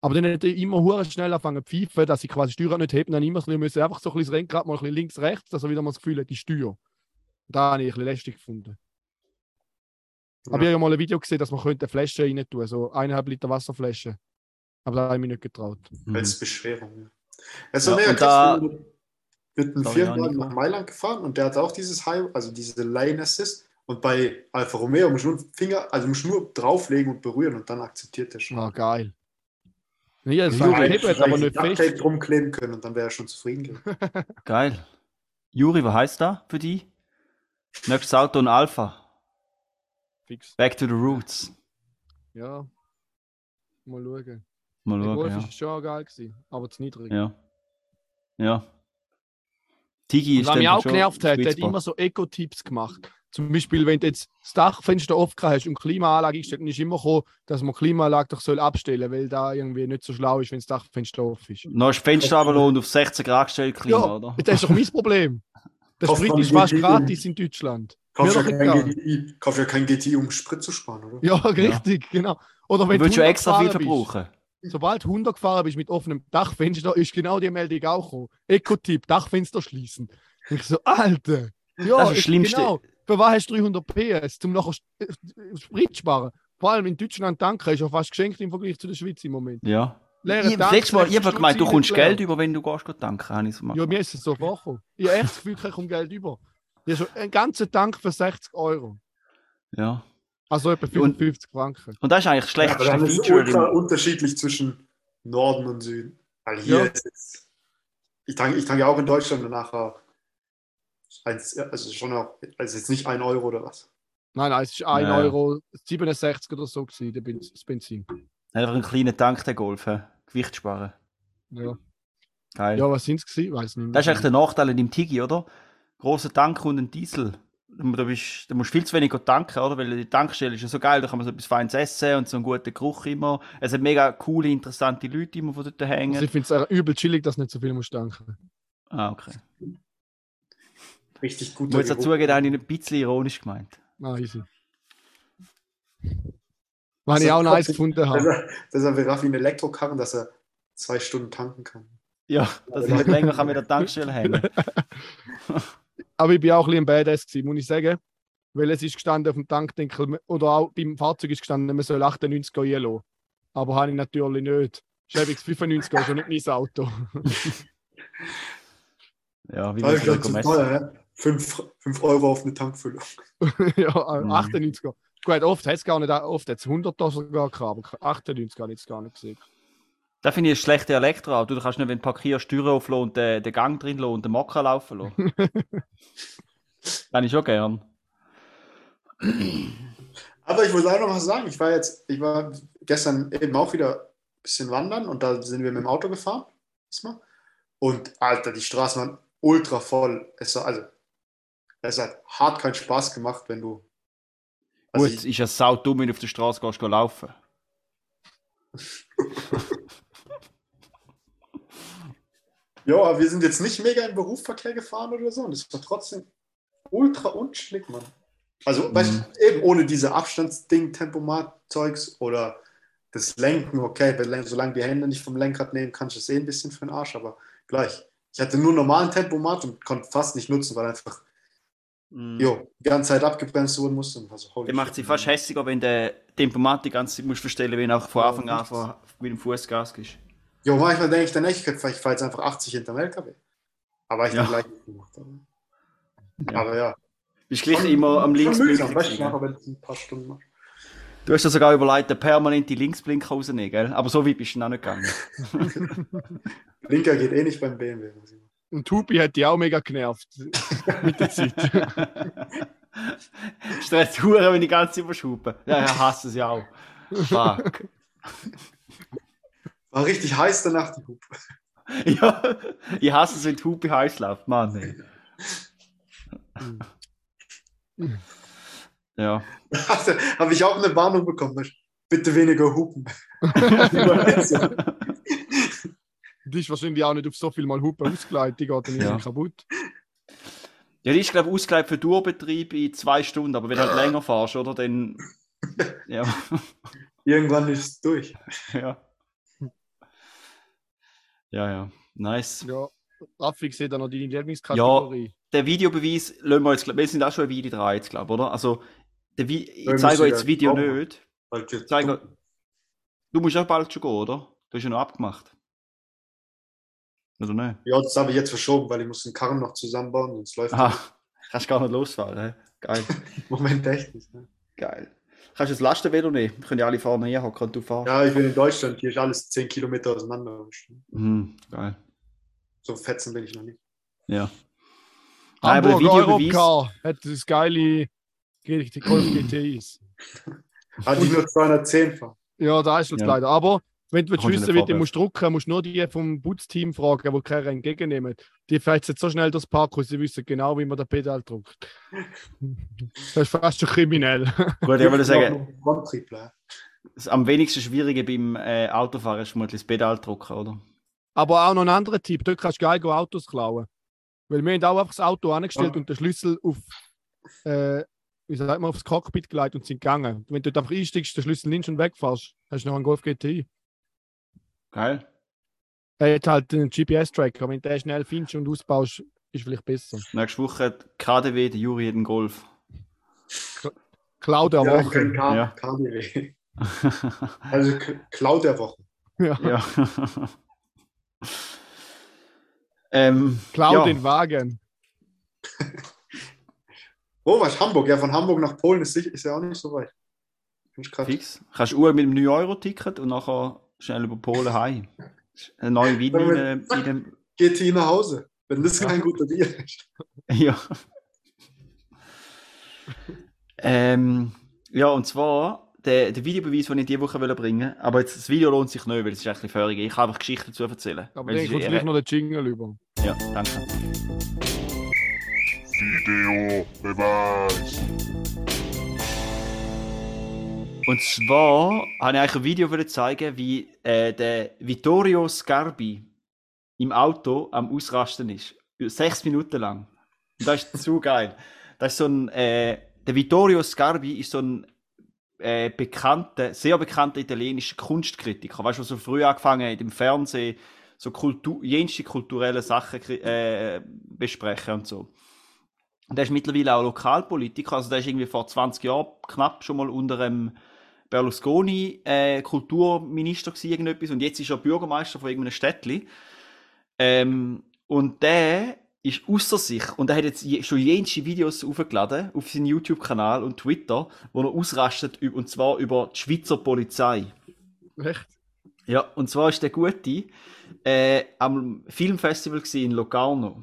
[SPEAKER 4] Aber dann hat er immer hure schnell angefangen zu pfeifen, dass ich quasi Steuer nicht heben, dann immer so, wir müssen einfach so ein bisschen das Lenkrad mal ein bisschen links, rechts, dass er wieder mal das Gefühl hat, die Steuer. Da habe ich ein bisschen lästig gefunden. Aber ich habe ja mal ein Video gesehen, dass man könnte eine Flasche rein tun, so eineinhalb Liter Wasserflasche. Aber da habe ich mich nicht getraut.
[SPEAKER 2] Mhm.
[SPEAKER 6] Als Beschwerung. Ja. Also,
[SPEAKER 2] Ja, und da-
[SPEAKER 6] krass, mit einem Firmenwagen nach Mailand gefahren und der hat auch dieses High, also diese Lane Assist. Und bei Alfa Romeo muss nur Finger, also muss nur drauflegen und berühren und dann akzeptiert der schon.
[SPEAKER 4] Ah, geil. Ja, das
[SPEAKER 6] Ja,
[SPEAKER 4] ja,
[SPEAKER 6] hätte
[SPEAKER 4] aber nicht fest.
[SPEAKER 6] drum kleben können und dann wäre er schon zufrieden gewesen.
[SPEAKER 2] Geil. Juri, was heißt da für dich? Nächstes Auto ein Alpha.
[SPEAKER 4] Fix.
[SPEAKER 2] Back to the roots.
[SPEAKER 4] Ja. Mal schauen.
[SPEAKER 2] Mal
[SPEAKER 4] Der
[SPEAKER 2] schauen,
[SPEAKER 4] Golf
[SPEAKER 2] ja.
[SPEAKER 4] ist schon geil gewesen, aber zu niedrig.
[SPEAKER 2] Ja. Ja. Tigi ist
[SPEAKER 4] was mich auch
[SPEAKER 2] schon
[SPEAKER 4] genervt hat, der hat immer so Eco-Tipps gemacht. Zum Beispiel, wenn du jetzt das Dachfenster offen hast und Klimaanlage eingestellt, dann ist immer gekommen, dass man die Klimaanlage doch soll abstellen weil da irgendwie nicht so schlau ist, wenn das Dachfenster offen ist.
[SPEAKER 2] Noch ein Fenster runterlassen und auf 16 Grad gestellt, Klima,
[SPEAKER 4] Ja,
[SPEAKER 2] oder?
[SPEAKER 4] das ist doch mein Problem. Der
[SPEAKER 6] Kauf
[SPEAKER 4] Sprit ist fast gratis in Deutschland.
[SPEAKER 6] Kauf
[SPEAKER 4] Mir
[SPEAKER 6] ja, kein. GTI, kauf ja kein GTI, um Sprit zu sparen, oder?
[SPEAKER 4] Ja, richtig, genau. Oder wenn
[SPEAKER 2] Du willst schon
[SPEAKER 4] 100
[SPEAKER 2] extra viel
[SPEAKER 4] gefahren bist,
[SPEAKER 2] verbrauchen.
[SPEAKER 4] Sobald du 100 gefahren bist mit offenem Dachfenster, ist genau die Meldung auch gekommen. Eco-Tipp, Dachfenster schließen. Ich so, Alter. Ja,
[SPEAKER 2] Das ist das Schlimmste.
[SPEAKER 4] Genau. Für was hast du 300 PS? Zum nachher Sprit sparen. Vor allem in Deutschland tanken ist ja fast geschenkt im Vergleich zu der Schweiz im Moment.
[SPEAKER 2] Ja. Ich,
[SPEAKER 4] Tank,
[SPEAKER 2] letztes Mal, ich
[SPEAKER 4] 60
[SPEAKER 2] habe gemeint, du kommst. Geld über, wenn du gehst tanken.
[SPEAKER 4] Ja, mir ist es so vorgekommen. Ich habe echt das Gefühl, ich komme Geld über. Ich habe schon einen ganzen Tank für 60 Euro.
[SPEAKER 2] ja.
[SPEAKER 4] Also etwa
[SPEAKER 2] Und-
[SPEAKER 4] 55 Franken.
[SPEAKER 2] Und das ist eigentlich das
[SPEAKER 6] Ja, dann ist ultra unterschiedlich zwischen Norden und Süden. Weil hier
[SPEAKER 4] Ja.
[SPEAKER 6] ist es. Ich tanke, ich tanke auch in Deutschland und nachher. Eins, also schon auch, also jetzt nicht ein Euro oder was.
[SPEAKER 4] Nein, nein, es ist 1
[SPEAKER 2] Ja.
[SPEAKER 4] Euro 67 oder so gewesen, das Benzin.
[SPEAKER 2] Einfach einen kleinen Tank, der Golf. Gewicht sparen.
[SPEAKER 4] Ja,
[SPEAKER 2] Geil.
[SPEAKER 4] ja was sind es gewesen? Weiß nicht mehr.
[SPEAKER 2] Das ist eigentlich der Nachteil in dem Tigi, oder? Großer Tank und ein Diesel. Da, bist, da musst du viel zu wenig tanken, oder? Weil die Tankstelle ist ja so geil, da kann man so etwas Feines essen und so einen guten Geruch immer. Es hat mega coole, interessante Leute immer, die dort hängen.
[SPEAKER 4] Also ich finde es übel chillig, dass nicht so viel musst tanken.
[SPEAKER 2] ah, okay.
[SPEAKER 6] Richtig
[SPEAKER 2] Ich
[SPEAKER 6] gut.
[SPEAKER 2] muss jetzt zugeben, da habe ich ein bisschen ironisch gemeint.
[SPEAKER 4] Ah, easy. Was ich auch nice gefunden
[SPEAKER 6] Dass
[SPEAKER 4] habe.
[SPEAKER 6] er, dass er wie Raffi einen Elektrokarren, dass er zwei Stunden tanken kann.
[SPEAKER 2] Ja, dass ich nicht länger kann mit der Tankstelle hängen
[SPEAKER 4] Aber ich bin auch ein bisschen ein Badass gewesen, muss ich sagen. Weil es ist gestanden auf dem Tankdeckel, oder auch beim Fahrzeug ist gestanden, man soll 98 einlassen. Aber habe ich natürlich nicht. Schäbigs 95 ist schon nicht mein Auto.
[SPEAKER 2] Ja, wie
[SPEAKER 6] Das
[SPEAKER 2] wir es
[SPEAKER 6] teuer, hä? 5, 5 Euro auf eine Tankfüllung.
[SPEAKER 4] ja,
[SPEAKER 2] Mhm.
[SPEAKER 4] 98 Gut, oft hat es gar nicht, oft hat es 100 sogar gehabt, aber 98 habe ich jetzt gar nicht gesehen.
[SPEAKER 2] Da finde ich ein schlechte Elektroauto. Du kannst nicht, wenn du parkierst, die Tür auflassen und den, den Gang drin lassen und den Mocker laufen lassen. Kann ich schon gern.
[SPEAKER 6] Aber ich muss auch noch was sagen. Ich war jetzt, ich war gestern eben auch wieder ein bisschen wandern und da sind wir mit dem Auto gefahren. Diesmal. Und Alter, die Straßen waren ultra voll. Es war, also, es hat hart keinen Spaß gemacht, wenn du. Also
[SPEAKER 2] Gut, ist ja sau dumm, wenn du auf der Straße gehst, gehst laufen.
[SPEAKER 6] Ja, aber wir sind jetzt nicht mega im Berufsverkehr gefahren oder so. Und es war trotzdem ultra unschlick, Mann. Also, weißt du, eben ohne diese Abstandsding, Tempomat-Zeugs oder das Lenken, okay, wenn- solange die Hände nicht vom Lenkrad nehmen, kannst du es eh ein bisschen für den Arsch, aber gleich. Ich hatte nur normalen Tempomat und konnte fast nicht nutzen, weil einfach,
[SPEAKER 2] Mhm.
[SPEAKER 6] jo, die ganze Zeit abgebremst werden musste. Also,
[SPEAKER 2] Der macht sie fast hässiger, wenn der Tempomat die ganze Zeit musst verstellen, wenn auch von Anfang an mit dem Fuß Gas gibst.
[SPEAKER 6] Jo, manchmal denke ich dann echt, ich fahre jetzt einfach 80 hinterm LKW. Aber ich
[SPEAKER 2] Ja.
[SPEAKER 6] dann gleich nicht gemacht habe.
[SPEAKER 2] Ja.
[SPEAKER 6] Aber ja.
[SPEAKER 2] Bist gleich immer am Linksblinker.
[SPEAKER 6] du,
[SPEAKER 2] hast ja sogar überlegt, den permanenten Linksblinker rauszunehmen, gell? Aber so weit bist du noch nicht gegangen.
[SPEAKER 6] Linker geht eh nicht beim BMW. ich.
[SPEAKER 4] Und Tupi hat die auch mega genervt mit der Zeit.
[SPEAKER 2] Stress Hure, wenn ich ganz überschupe. Ja, ich hasse es ja auch. Fuck.
[SPEAKER 6] War richtig heiß danach die Hupe.
[SPEAKER 2] ja, ich hasse es, wenn die Hupe heiß läuft. Mann, ey. Ja.
[SPEAKER 6] Habe ich auch eine Warnung bekommen. Bitte weniger hupen.
[SPEAKER 4] Die ist wahrscheinlich auch nicht auf so viel Mal Hupe ausgeleitet, die geht dann
[SPEAKER 2] Ja.
[SPEAKER 4] kaputt.
[SPEAKER 2] Ja, die ist, glaube ich, ausgelegt für Durchbetrieb in zwei Stunden, aber wenn du halt länger fährst, oder? Dann. Ja.
[SPEAKER 6] Irgendwann ist es durch.
[SPEAKER 2] ja. Ja, ja. Nice.
[SPEAKER 4] Ja. Raffi sieht dann noch deine Lieblingskategorie.
[SPEAKER 2] Der Videobeweis lassen wir jetzt, wir sind auch schon ein Video dran jetzt, glaube ich, oder? Also, der Vi ich zeige euch jetzt das
[SPEAKER 6] ja
[SPEAKER 2] Video
[SPEAKER 6] kommen.
[SPEAKER 2] nicht.
[SPEAKER 6] Jetzt-
[SPEAKER 2] Zeige, du musst auch bald schon gehen, oder? Du hast ja noch abgemacht. Oder nicht?
[SPEAKER 6] Ja, das habe ich jetzt verschoben, weil ich muss den Karren noch zusammenbauen, sonst läuft
[SPEAKER 2] Aha, kannst gar nicht losfahren, hä? Geil.
[SPEAKER 6] Moment echt nicht. Ne?
[SPEAKER 2] Geil. Kannst du das Lastenvelo nehmen? Wir können ja alle vorne herhocken und du fahrst.
[SPEAKER 6] Ja, ich bin in Deutschland, hier ist alles 10 Kilometer auseinander.
[SPEAKER 2] Mhm, geil.
[SPEAKER 6] So fetzen bin ich noch nicht.
[SPEAKER 2] Ja.
[SPEAKER 4] Hamburg
[SPEAKER 2] Videobeweis.
[SPEAKER 4] Europcar hat das geile Golf GTIs.
[SPEAKER 6] Ah, die nur 210 fahren.
[SPEAKER 4] Ja, da ist es
[SPEAKER 2] Ja.
[SPEAKER 4] leider. Aber wenn du willst wissen,
[SPEAKER 2] der
[SPEAKER 4] wie du
[SPEAKER 2] Farbe.
[SPEAKER 4] musst drucken musst du nur die vom Putzteam fragen, die keiner entgegennehmen. Die fährt jetzt so schnell das Parkhaus, sie wissen genau, wie man das Pedal druckt. Das ist fast schon kriminell.
[SPEAKER 2] Gut, ich würde sagen,
[SPEAKER 6] Fronttriebler.
[SPEAKER 2] das am wenigsten Schwierige beim äh, Autofahren ist vermutlich das Pedal drücken, oder?
[SPEAKER 4] Aber auch noch ein anderer Tipp, dort kannst du geil go Autos klauen. Weil wir haben auch einfach das Auto angestellt
[SPEAKER 6] Ja.
[SPEAKER 4] und den Schlüssel auf, äh, wie sagt man, aufs Cockpit gelegt und sind gegangen. Wenn du dort einfach einsteigst, den Schlüssel nimmst und wegfährst, hast du noch einen Golf GTI.
[SPEAKER 2] Geil.
[SPEAKER 4] Er hat halt einen GPS-Tracker, wenn du den schnell findest und ausbaust, ist vielleicht besser.
[SPEAKER 2] Nächste Woche hat KDW, der Juri hat einen Golf.
[SPEAKER 4] Cloud der
[SPEAKER 6] Ja,
[SPEAKER 4] Woche.
[SPEAKER 6] kein K
[SPEAKER 2] Ja.
[SPEAKER 6] KDW. Also Cloud der Woche.
[SPEAKER 4] Ja.
[SPEAKER 2] ja. ähm,
[SPEAKER 4] Cloud
[SPEAKER 2] ja.
[SPEAKER 4] den Wagen.
[SPEAKER 6] Oh, was? Hamburg? Ja, von Hamburg nach Polen ist, sicher- ist ja auch nicht so weit.
[SPEAKER 2] Fix. Kannst du mit dem 9-Euro-Ticket und nachher schnell über Polen heim. Ein neuer Wein in, äh, in dem.
[SPEAKER 6] Geht die nach Hause, wenn das
[SPEAKER 2] Ja.
[SPEAKER 6] kein guter Deal ist.
[SPEAKER 2] Ja. ähm, ja, und zwar der, der Videobeweis, den ich diese Woche bringen aber jetzt, das Video lohnt sich nicht, weil es ist ein bisschen völlig. Ich kann einfach Geschichten dazu erzählen.
[SPEAKER 4] Aber
[SPEAKER 2] ist
[SPEAKER 4] kommt vielleicht noch der Jingle über.
[SPEAKER 2] Ja, danke.
[SPEAKER 5] Video Beweis.
[SPEAKER 2] Und zwar habe ich eigentlich ein Video zeigen, wie äh, der Vittorio Scarbi im Auto am Ausrasten ist. Sechs Minuten lang. Und das ist zu geil. Das ist so ein, äh, der Vittorio Scarbi ist so ein äh, bekannter, sehr bekannter italienischer Kunstkritiker. Weißt du, was so früh angefangen hat, im Fernsehen so Kultur, jenste kulturelle Sachen äh, besprechen und so. Und der ist mittlerweile auch Lokalpolitiker, also der ist irgendwie vor 20 Jahren knapp schon mal unter einem Berlusconi äh, Kulturminister gewesen, irgendetwas, und jetzt ist er Bürgermeister von irgendeinem Städtli. Ähm, und der ist außer sich und er hat jetzt je, schon jenste Videos aufgeladen auf seinen YouTube-Kanal und Twitter, wo er ausrastet, und zwar über die Schweizer Polizei.
[SPEAKER 4] Echt?
[SPEAKER 2] Ja, und zwar ist der Gute äh, am Filmfestival in Locarno.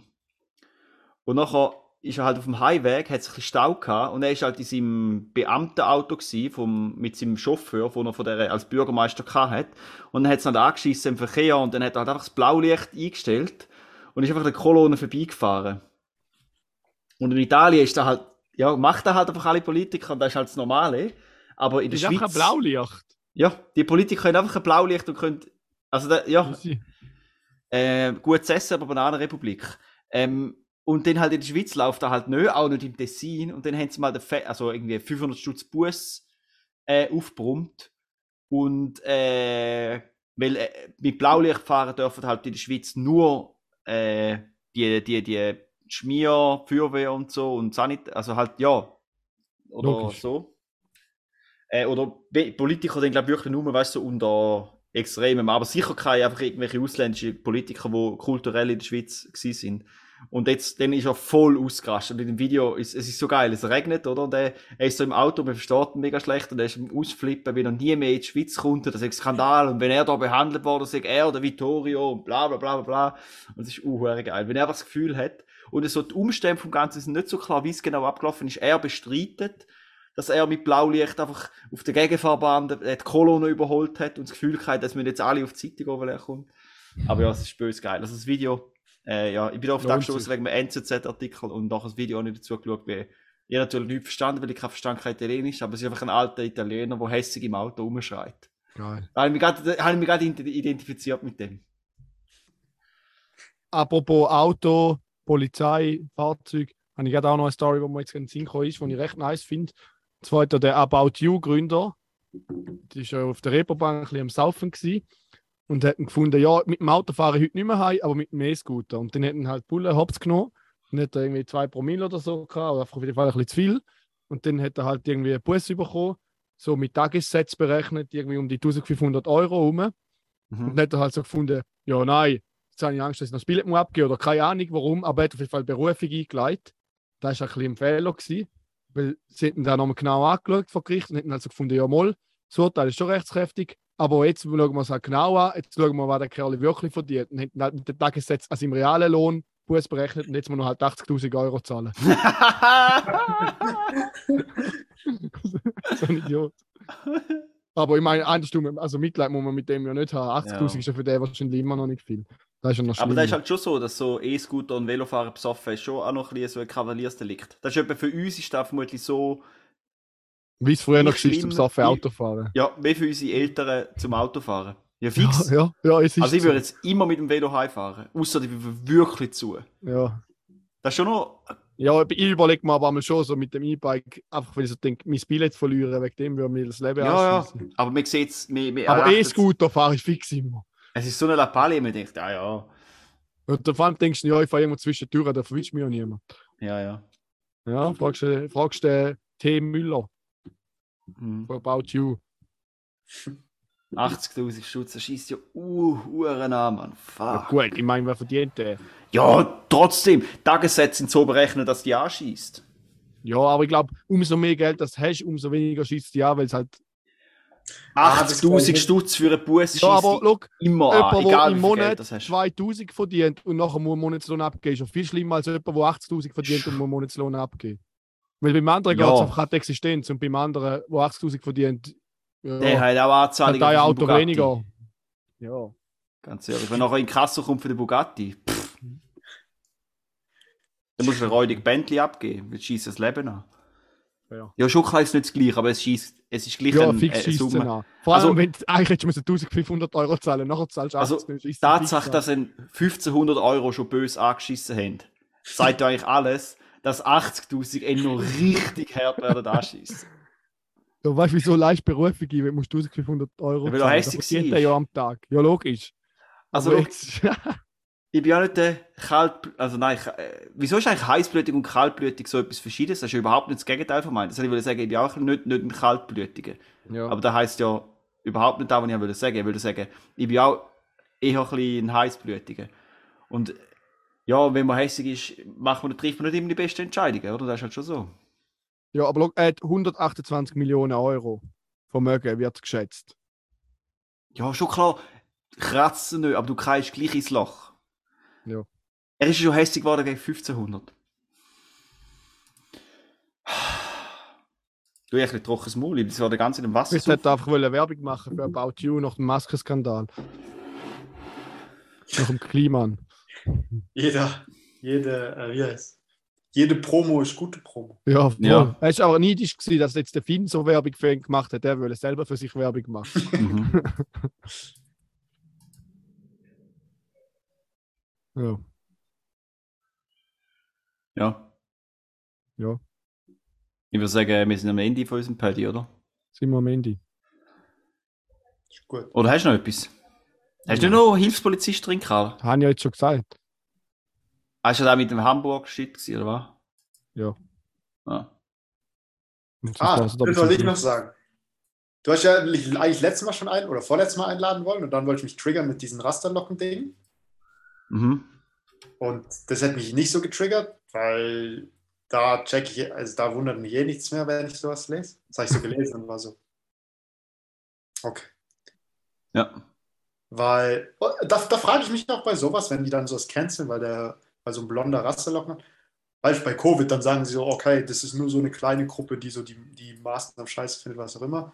[SPEAKER 2] Und nachher ist er halt auf dem Highway, hat es ein bisschen Stau gehabt und er ist halt in seinem Beamtenauto gsi, vom, mit seinem Chauffeur, den er von der, als Bürgermeister gehabt hat. Und dann hat es halt angeschissen im Verkehr und dann hat er halt einfach das Blaulicht eingestellt und ist einfach der Kolonne vorbeigefahren. Und in Italien ist da halt, ja, macht er halt einfach alle Politiker und das ist halt das Normale. Aber in der
[SPEAKER 4] Das ist einfach ein
[SPEAKER 2] Schweiz.
[SPEAKER 4] Blaulicht.
[SPEAKER 2] Ja, die Politiker können einfach ein Blaulicht und können. Also, da, ja, äh, gut zu essen, aber Bananenrepublik. Ähm, und dann halt in der Schweiz läuft er halt nicht, auch nicht im Tessin. Und dann haben sie mal den Fe also irgendwie 500 Stutz Bus äh, aufgebrummt. Und äh, weil äh, mit Blaulicht fahren dürfen halt in der Schweiz nur äh, die, die, die Schmier, Feuerwehr und so und Sanit, also halt ja. Oder
[SPEAKER 4] Logisch.
[SPEAKER 2] so. Äh, oder Politiker dann glaube ich wirklich nur, weißt du, so unter extremem, aber sicher keine einfach irgendwelche ausländischen Politiker, die kulturell in der Schweiz sind. Und jetzt, dann ist er voll ausgerastet. Und in dem Video ist, es ist so geil, es regnet, oder? Und er, er ist so im Auto, man versteht ihn mega schlecht und er ist am Ausflippen, wenn er nie mehr in die Schweiz kommt, das ist ein Skandal. Und wenn er da behandelt wurde, sagt er der Vittorio und bla, bla, bla, bla. Und es ist uh, geil. Wenn er das Gefühl hat, und so die Umstände vom Ganzen sind nicht so klar, wie es genau abgelaufen ist, er bestreitet, dass er mit Blaulicht einfach auf der Gegenfahrbahn die Kolonne überholt hat und das Gefühl hat, dass wir jetzt alle auf die Seite gehen, weil er kommt. Aber ja, es ist böse geil. Also das Video, äh, ja, ich bin auf
[SPEAKER 4] Lohnt
[SPEAKER 2] den gestoßen
[SPEAKER 4] sich.
[SPEAKER 2] wegen einem NZZ-Artikel und nachher das Video auch nicht dazu geschaut, weil ich natürlich nicht verstanden, weil ich kein Verstand kein Italienisch, aber es ist einfach ein alter Italiener, der hässig im Auto rumschreit.
[SPEAKER 4] Geil.
[SPEAKER 2] Da habe ich mich gerade- identifiziert mit dem.
[SPEAKER 4] Apropos Auto, Polizei, Fahrzeug, habe ich gerade auch noch eine Story, wo mir jetzt in den Sinn gekommen ist, die ich recht nice finde. Und zwar der About You-Gründer, der ist ja auf der Reeperbahn ein bisschen am Saufen gewesen, und hat gefunden, ja, mit dem Auto fahre ich heute nicht mehr heim, aber mit dem E-Scooter. Und dann hätten halt Bullen Hops genommen, und hat er irgendwie zwei Promille oder so gehabt, oder einfach auf jeden Fall ein bisschen zu viel. Und dann hat er halt irgendwie einen Bus bekommen, so mit Tagessatz berechnet, irgendwie um die 1500 Euro rum. Und
[SPEAKER 2] Mhm.
[SPEAKER 4] dann hat er halt so gefunden, ja, nein, jetzt habe ich Angst, dass ich noch das Billett muss abgeben oder keine Ahnung warum, aber er hat auf jeden Fall Berufung eingeleitet. Das war ein bisschen ein Fehler, gewesen, weil sie hätten da nochmal genau angeschaut vor Gericht und hätten halt so gefunden, ja, mal, das Urteil ist schon rechtskräftig, aber jetzt schauen wir es halt genau an, jetzt schauen wir, was der Kerl wirklich verdient und hätten halt mit dem Tagessatz an seinem realen Lohn Buß berechnet und jetzt muss er halt 80'000 Euro zahlen. so ein Idiot. Aber ich meine, andersrum, also Mitleid muss man mit dem ja nicht haben. 80'000
[SPEAKER 2] Ja.
[SPEAKER 4] ist ja für den wahrscheinlich immer noch nicht viel. Das ist ja noch
[SPEAKER 2] Aber das ist halt schon so, dass so E-Scooter und Velofahren besoffen ist schon auch noch ein bisschen so ein Kavaliersdelikt. Das ist etwa für uns ist das vermutlich so,
[SPEAKER 4] Wie es früher noch war, zum. Saffen Autofahren.
[SPEAKER 2] ja, wie für unsere Eltern zum Autofahren. Ja, fix.
[SPEAKER 4] Ja, ja, ja, es ist
[SPEAKER 2] also ich würde jetzt immer mit dem Velo heimfahren. Außer ich will wirklich zu.
[SPEAKER 4] Ja.
[SPEAKER 2] Das ist schon noch.
[SPEAKER 4] ja, ich überlege mir aber schon so mit dem E-Bike, einfach weil ich so denke, mein Billett verlieren, wegen dem würde mir das Leben
[SPEAKER 2] Ja, ja. Aber man sieht es. man- man
[SPEAKER 4] Aber E-Scooter fahre ich fix immer.
[SPEAKER 2] Es ist so eine Lappalie, man denkt, ja, ja.
[SPEAKER 4] Und vor allem denkst du, ja, ich fahre irgendwo zwischen die Türen, da verwischt mich ja niemand.
[SPEAKER 2] Ja, ja.
[SPEAKER 4] Ja, fragst du fragst den T. Müller
[SPEAKER 2] Hm.
[SPEAKER 4] von About You.
[SPEAKER 2] 80.000 Schutz, das schießt ja uh, Uhren an, Mann.
[SPEAKER 4] Ja,
[SPEAKER 2] Fuck.
[SPEAKER 4] gut, ich meine, wer verdient der?
[SPEAKER 2] Ja, trotzdem. Tagessätze sind so berechnet, dass die anschießt.
[SPEAKER 4] Ja, aber ich glaube, umso mehr Geld das du hast, umso weniger schießt die an, weil es halt.
[SPEAKER 6] Ah, das kann
[SPEAKER 2] 80.000
[SPEAKER 6] ich-
[SPEAKER 2] Stutz für einen Bus
[SPEAKER 4] Ja, aber look,
[SPEAKER 2] immer
[SPEAKER 4] jemand,
[SPEAKER 2] an,
[SPEAKER 4] der
[SPEAKER 2] egal
[SPEAKER 4] im Monat
[SPEAKER 2] das hast.
[SPEAKER 4] 2000 verdient und nachher muss einen Monatslohn abgeben, ist ja viel schlimmer als jemand, der 80.000 verdient und muss einen Monatslohn abgeben. Weil beim anderen
[SPEAKER 2] Ja.
[SPEAKER 4] geht es einfach an die Existenz und beim anderen, der 80.000 verdient, ja,
[SPEAKER 2] Der hat auch
[SPEAKER 4] hat
[SPEAKER 2] Anzahlungen
[SPEAKER 4] da ein Auto
[SPEAKER 2] Bugatti.
[SPEAKER 4] weniger. Ja.
[SPEAKER 2] Ganz ehrlich, wenn nachher in die Kasse kommt für den Bugatti, pff. dann musst du ein räudig Bentley abgeben, weil schießt das Leben an.
[SPEAKER 4] Ja.
[SPEAKER 2] Ja, schon klar ist nicht das gleiche, aber es schießt, es ist gleich
[SPEAKER 4] Ja,
[SPEAKER 2] ein,
[SPEAKER 4] fix
[SPEAKER 2] äh, Summe.
[SPEAKER 4] an. Vor allem,
[SPEAKER 2] Also-
[SPEAKER 4] wenn du eigentlich hättest du 1500 Euro zahlen nachher zahlst du
[SPEAKER 2] Also,
[SPEAKER 4] 80, dann schießt es
[SPEAKER 2] Tatsache, dass ein 1500 Euro schon böse angeschissen haben, sagt ja eigentlich alles, dass 80.000 eh noch richtig hart werden anschießen.
[SPEAKER 4] Ja, weißt du, wieso leicht Berufung wenn du 1500 Euro
[SPEAKER 2] Ja, weil
[SPEAKER 4] zahlen? er ja am Tag. Ja, logisch.
[SPEAKER 2] Also,
[SPEAKER 4] jetzt,
[SPEAKER 2] ich bin auch nicht der kalt, also nein, ich, äh, wieso ist eigentlich heißblütig und kaltblütig so etwas Verschiedenes? Das ist ja überhaupt nicht das Gegenteil von meinem. Das wollte ich sagen, ich bin auch nicht, nicht ein kaltblütiger.
[SPEAKER 4] ja.
[SPEAKER 2] Aber das heisst ja überhaupt nicht das, was ich wollte sagen. Ich würde sagen, ich bin auch eher ein, bisschen ein heißblütiger. Und Ja, wenn man hässig ist, macht man, trifft man nicht immer die besten Entscheidungen, oder? Das ist halt schon so.
[SPEAKER 4] Ja, aber er hat 128 Millionen Euro Vermögen, wird geschätzt.
[SPEAKER 2] Ja, schon klar, kratzen nicht, aber du kreist gleich ins Loch.
[SPEAKER 4] Ja.
[SPEAKER 2] Er ist schon hässig geworden gegen 1500. Du hast ein trockenes Maul, das war der ganze in dem Wasser.
[SPEAKER 4] Ich hätte einfach wollen Werbung machen für About You nach dem Maskenskandal. Nach dem Kliman.
[SPEAKER 6] Jeder, jede, äh, wie heißt Jede Promo ist gute Promo.
[SPEAKER 4] Ja, voll.
[SPEAKER 2] Ja.
[SPEAKER 4] Er war aber neidisch, gewesen, dass jetzt der Finn so Werbung für ihn gemacht hat. Der will selber für sich Werbung machen.
[SPEAKER 2] Mhm.
[SPEAKER 4] Ja.
[SPEAKER 2] Ja.
[SPEAKER 4] Ja.
[SPEAKER 2] Ich würde sagen, wir sind am Ende von unserem Paddy, oder?
[SPEAKER 4] Sind wir am Ende.
[SPEAKER 6] Ist gut.
[SPEAKER 2] Oder hast du noch etwas? Hast du noch Hilfspolizist drin gehabt?
[SPEAKER 4] Habe ich ja jetzt schon gesagt.
[SPEAKER 2] Hast du da mit dem Hamburg-Shit gewesen, oder was?
[SPEAKER 4] Ja.
[SPEAKER 2] Ah.
[SPEAKER 6] Ah, das wollte ich noch sagen. Du hast ja eigentlich letztes Mal schon ein oder vorletztes Mal einladen wollen und dann wollte ich mich triggern mit diesen Rasterlocken-Ding.
[SPEAKER 2] Mhm.
[SPEAKER 6] Und das hat mich nicht so getriggert, weil da check ich, also da wundert mich eh nichts mehr, wenn ich sowas lese. Das habe ich so gelesen und war so. Okay.
[SPEAKER 2] Ja.
[SPEAKER 6] Weil, da, da frage ich mich auch bei sowas, wenn die dann sowas canceln, weil der, weil so ein blonder Rasterlocken hat. Weil bei Covid, dann sagen sie so, okay, das ist nur so eine kleine Gruppe, die so die, die Maßnahmen scheiße findet, was auch immer.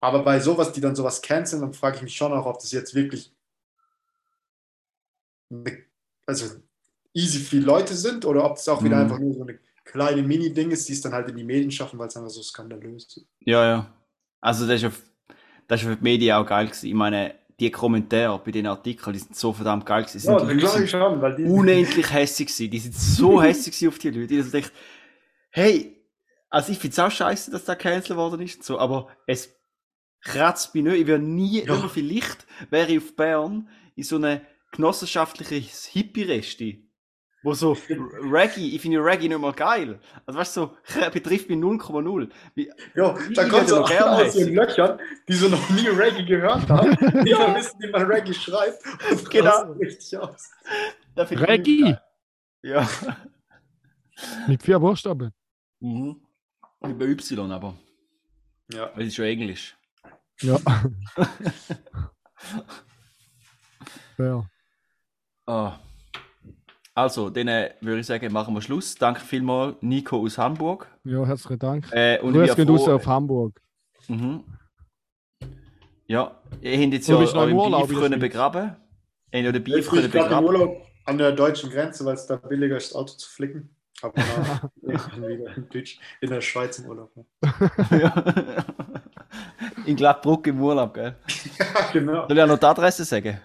[SPEAKER 6] Aber bei sowas, die dann sowas canceln, dann frage ich mich schon auch, ob das jetzt wirklich eine, also easy viele Leute sind oder ob es auch wieder
[SPEAKER 2] Mhm.
[SPEAKER 6] einfach nur so eine kleine Mini-Ding ist, die es dann halt in die Medien schaffen, weil es einfach so skandalös ist.
[SPEAKER 2] Ja, ja. Also das ist ja, das ist ja für die Medien auch geil gewesen. Ich meine, die Kommentare bei den Artikeln, die sind so verdammt geil gewesen.
[SPEAKER 6] Ja,
[SPEAKER 2] Sind die Leute
[SPEAKER 6] ich schon, weil die.
[SPEAKER 2] unendlich hässig gewesen. Die sind so hässig gewesen auf die Leute. Ich dachte, hey, also ich finde es auch scheiße, dass da cancelled worden ist und so, aber es kratzt mich nicht. Ich wäre nie,
[SPEAKER 6] Ja.
[SPEAKER 2] ja. vielleicht wäre ich auf Bern in so eine genossenschaftliche Hippie-Reste. Wo so Reggae, ich finde Reggae nicht mal geil. Also weißt du, so, betrifft mich 0,0 Wie-
[SPEAKER 6] Ja, da kommt so aus den. Löchern, die so noch nie Reggae gehört haben, die ja. wissen, wie man Reggae schreibt. Und
[SPEAKER 2] Genau.
[SPEAKER 6] richtig aus.
[SPEAKER 4] Reggae!
[SPEAKER 2] Ja.
[SPEAKER 4] Mit vier Buchstaben.
[SPEAKER 2] Mhm. Über Y aber.
[SPEAKER 6] Ja.
[SPEAKER 2] Weil es ist schon Englisch.
[SPEAKER 4] Ja. ja.
[SPEAKER 2] Ah. Also, dann äh, würde ich sagen, machen wir Schluss. Danke vielmals, Nico aus Hamburg.
[SPEAKER 4] ja, herzlichen Dank.
[SPEAKER 2] Äh, und
[SPEAKER 4] Grüß
[SPEAKER 2] ich
[SPEAKER 4] gehen
[SPEAKER 2] bin
[SPEAKER 4] raus auf Hamburg.
[SPEAKER 2] Mhm. Ja, ihr habt jetzt ja euren
[SPEAKER 4] Urlaub
[SPEAKER 2] Beef können begraben. Ihr habt ja den Beef
[SPEAKER 6] bin
[SPEAKER 2] können
[SPEAKER 6] ich gerade im
[SPEAKER 2] begraben.
[SPEAKER 6] Urlaub an der deutschen Grenze, weil es da billiger ist, das Auto zu flicken. Aber bin ich in, Deutsch, in der Schweiz im Urlaub.
[SPEAKER 2] Ja. In Gladbruck im Urlaub, gell?
[SPEAKER 6] Ja, genau.
[SPEAKER 2] Soll ich auch noch die Adresse sagen?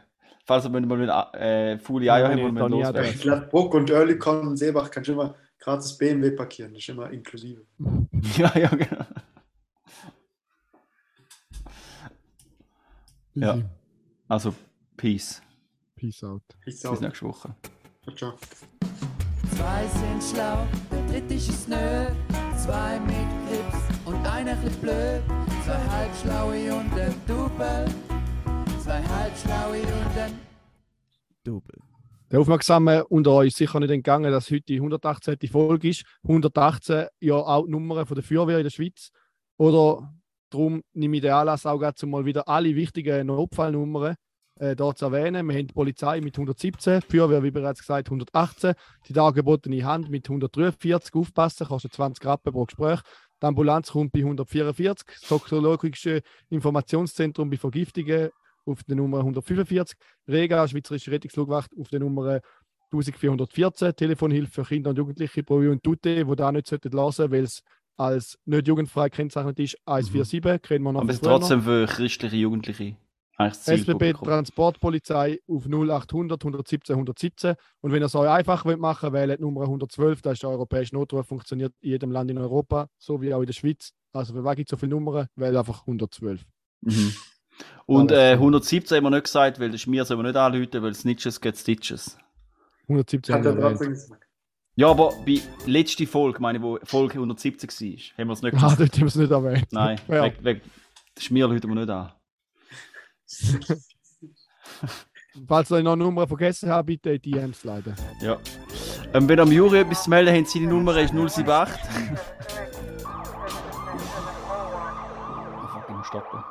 [SPEAKER 2] Falls wir mal mit äh, Eier
[SPEAKER 4] Nein,
[SPEAKER 2] haben,
[SPEAKER 4] nee,
[SPEAKER 2] wollen wir loswerden.
[SPEAKER 4] Adresse.
[SPEAKER 6] Gladbruck und Oerlikon und Seebach kannst du immer gratis BMW parkieren. Das ist immer inklusive.
[SPEAKER 2] Ja, ja, genau. Ja. Also, Peace.
[SPEAKER 4] Peace out.
[SPEAKER 6] Ich
[SPEAKER 2] Bis nächste Woche.
[SPEAKER 6] Ciao.
[SPEAKER 1] Zwei sind schlau, der dritte ist nö. Zwei mit Grips und einer chli blöd. Zwei halbschlaue und ein Double. Zwei halbschlaue und ein
[SPEAKER 7] Double.
[SPEAKER 4] Der Aufmerksame unter euch ist sicher nicht entgangen, dass heute die 118. Folge ist. 118 ja auch die Nummer von der Feuerwehr in der Schweiz. Oder darum nehme ich den Anlass auch gerade, um mal wieder alle wichtigen Notfallnummern äh, hier zu erwähnen. Wir haben die Polizei mit 117, die Feuerwehr, wie bereits gesagt, 118, die dargebotene Hand mit 143, aufpassen, kostet 20 Rappen pro Gespräch. Die Ambulanz kommt bei 144, das Toxologische Informationszentrum bei Vergiftungen auf der Nummer 145, Rega, Schweizerische Rettungsflugwacht, auf der Nummer 1414, Telefonhilfe für Kinder und Jugendliche pro und Tute, wo da nicht sollten lassen, weil es als nicht jugendfrei gekennzeichnet ist, 147, kennen wir noch
[SPEAKER 2] Aber es trotzdem für christliche Jugendliche. Das
[SPEAKER 4] SBB. Transportpolizei auf 0800 117 117 und wenn ihr es euch einfach wollt machen wählt die Nummer 112, da ist der europäische Notruf, funktioniert in jedem Land in Europa, so wie auch in der Schweiz. Also für was gibt es so viele Nummern? Wählt einfach 112.
[SPEAKER 2] Mhm. Und äh,
[SPEAKER 4] klar.
[SPEAKER 2] 117 haben wir nicht gesagt, weil das Schmier soll man nicht anrufen, weil Snitches get Stitches.
[SPEAKER 4] 117
[SPEAKER 6] Hat
[SPEAKER 4] haben wir
[SPEAKER 6] trotzdem gesagt.
[SPEAKER 2] Ja, aber bei letzter Folge, meine wo Folge 170 war, haben wir es nicht
[SPEAKER 4] Ah,
[SPEAKER 2] gemacht.
[SPEAKER 4] dort haben wir es nicht erwähnt.
[SPEAKER 2] Nein,
[SPEAKER 4] Ja.
[SPEAKER 2] weg, weg. Das Schmier rufen wir nicht an.
[SPEAKER 4] Falls ihr noch eine Nummer vergessen habt, bitte in die DMs leiten.
[SPEAKER 2] Ja. Ähm, wenn am Juri etwas zu melden haben, seine Nummer ist 078. Einfach immer stoppen.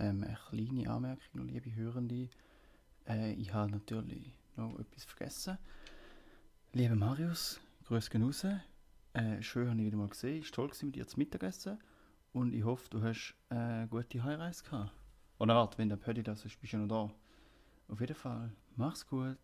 [SPEAKER 2] Ähm, eine kleine Anmerkung, liebe Hörende. Äh, ich habe natürlich noch etwas vergessen. Lieber Marius, grüß gehen raus. Äh, schön, habe ich wieder mal gesehen. Ist toll gewesen, mit dir zu Mittagessen. Und ich hoffe, du hast äh, eine gute Heimreise gehabt. Oder warte, wenn der Paddy das ist, bist du noch da. Auf jeden Fall, mach's gut.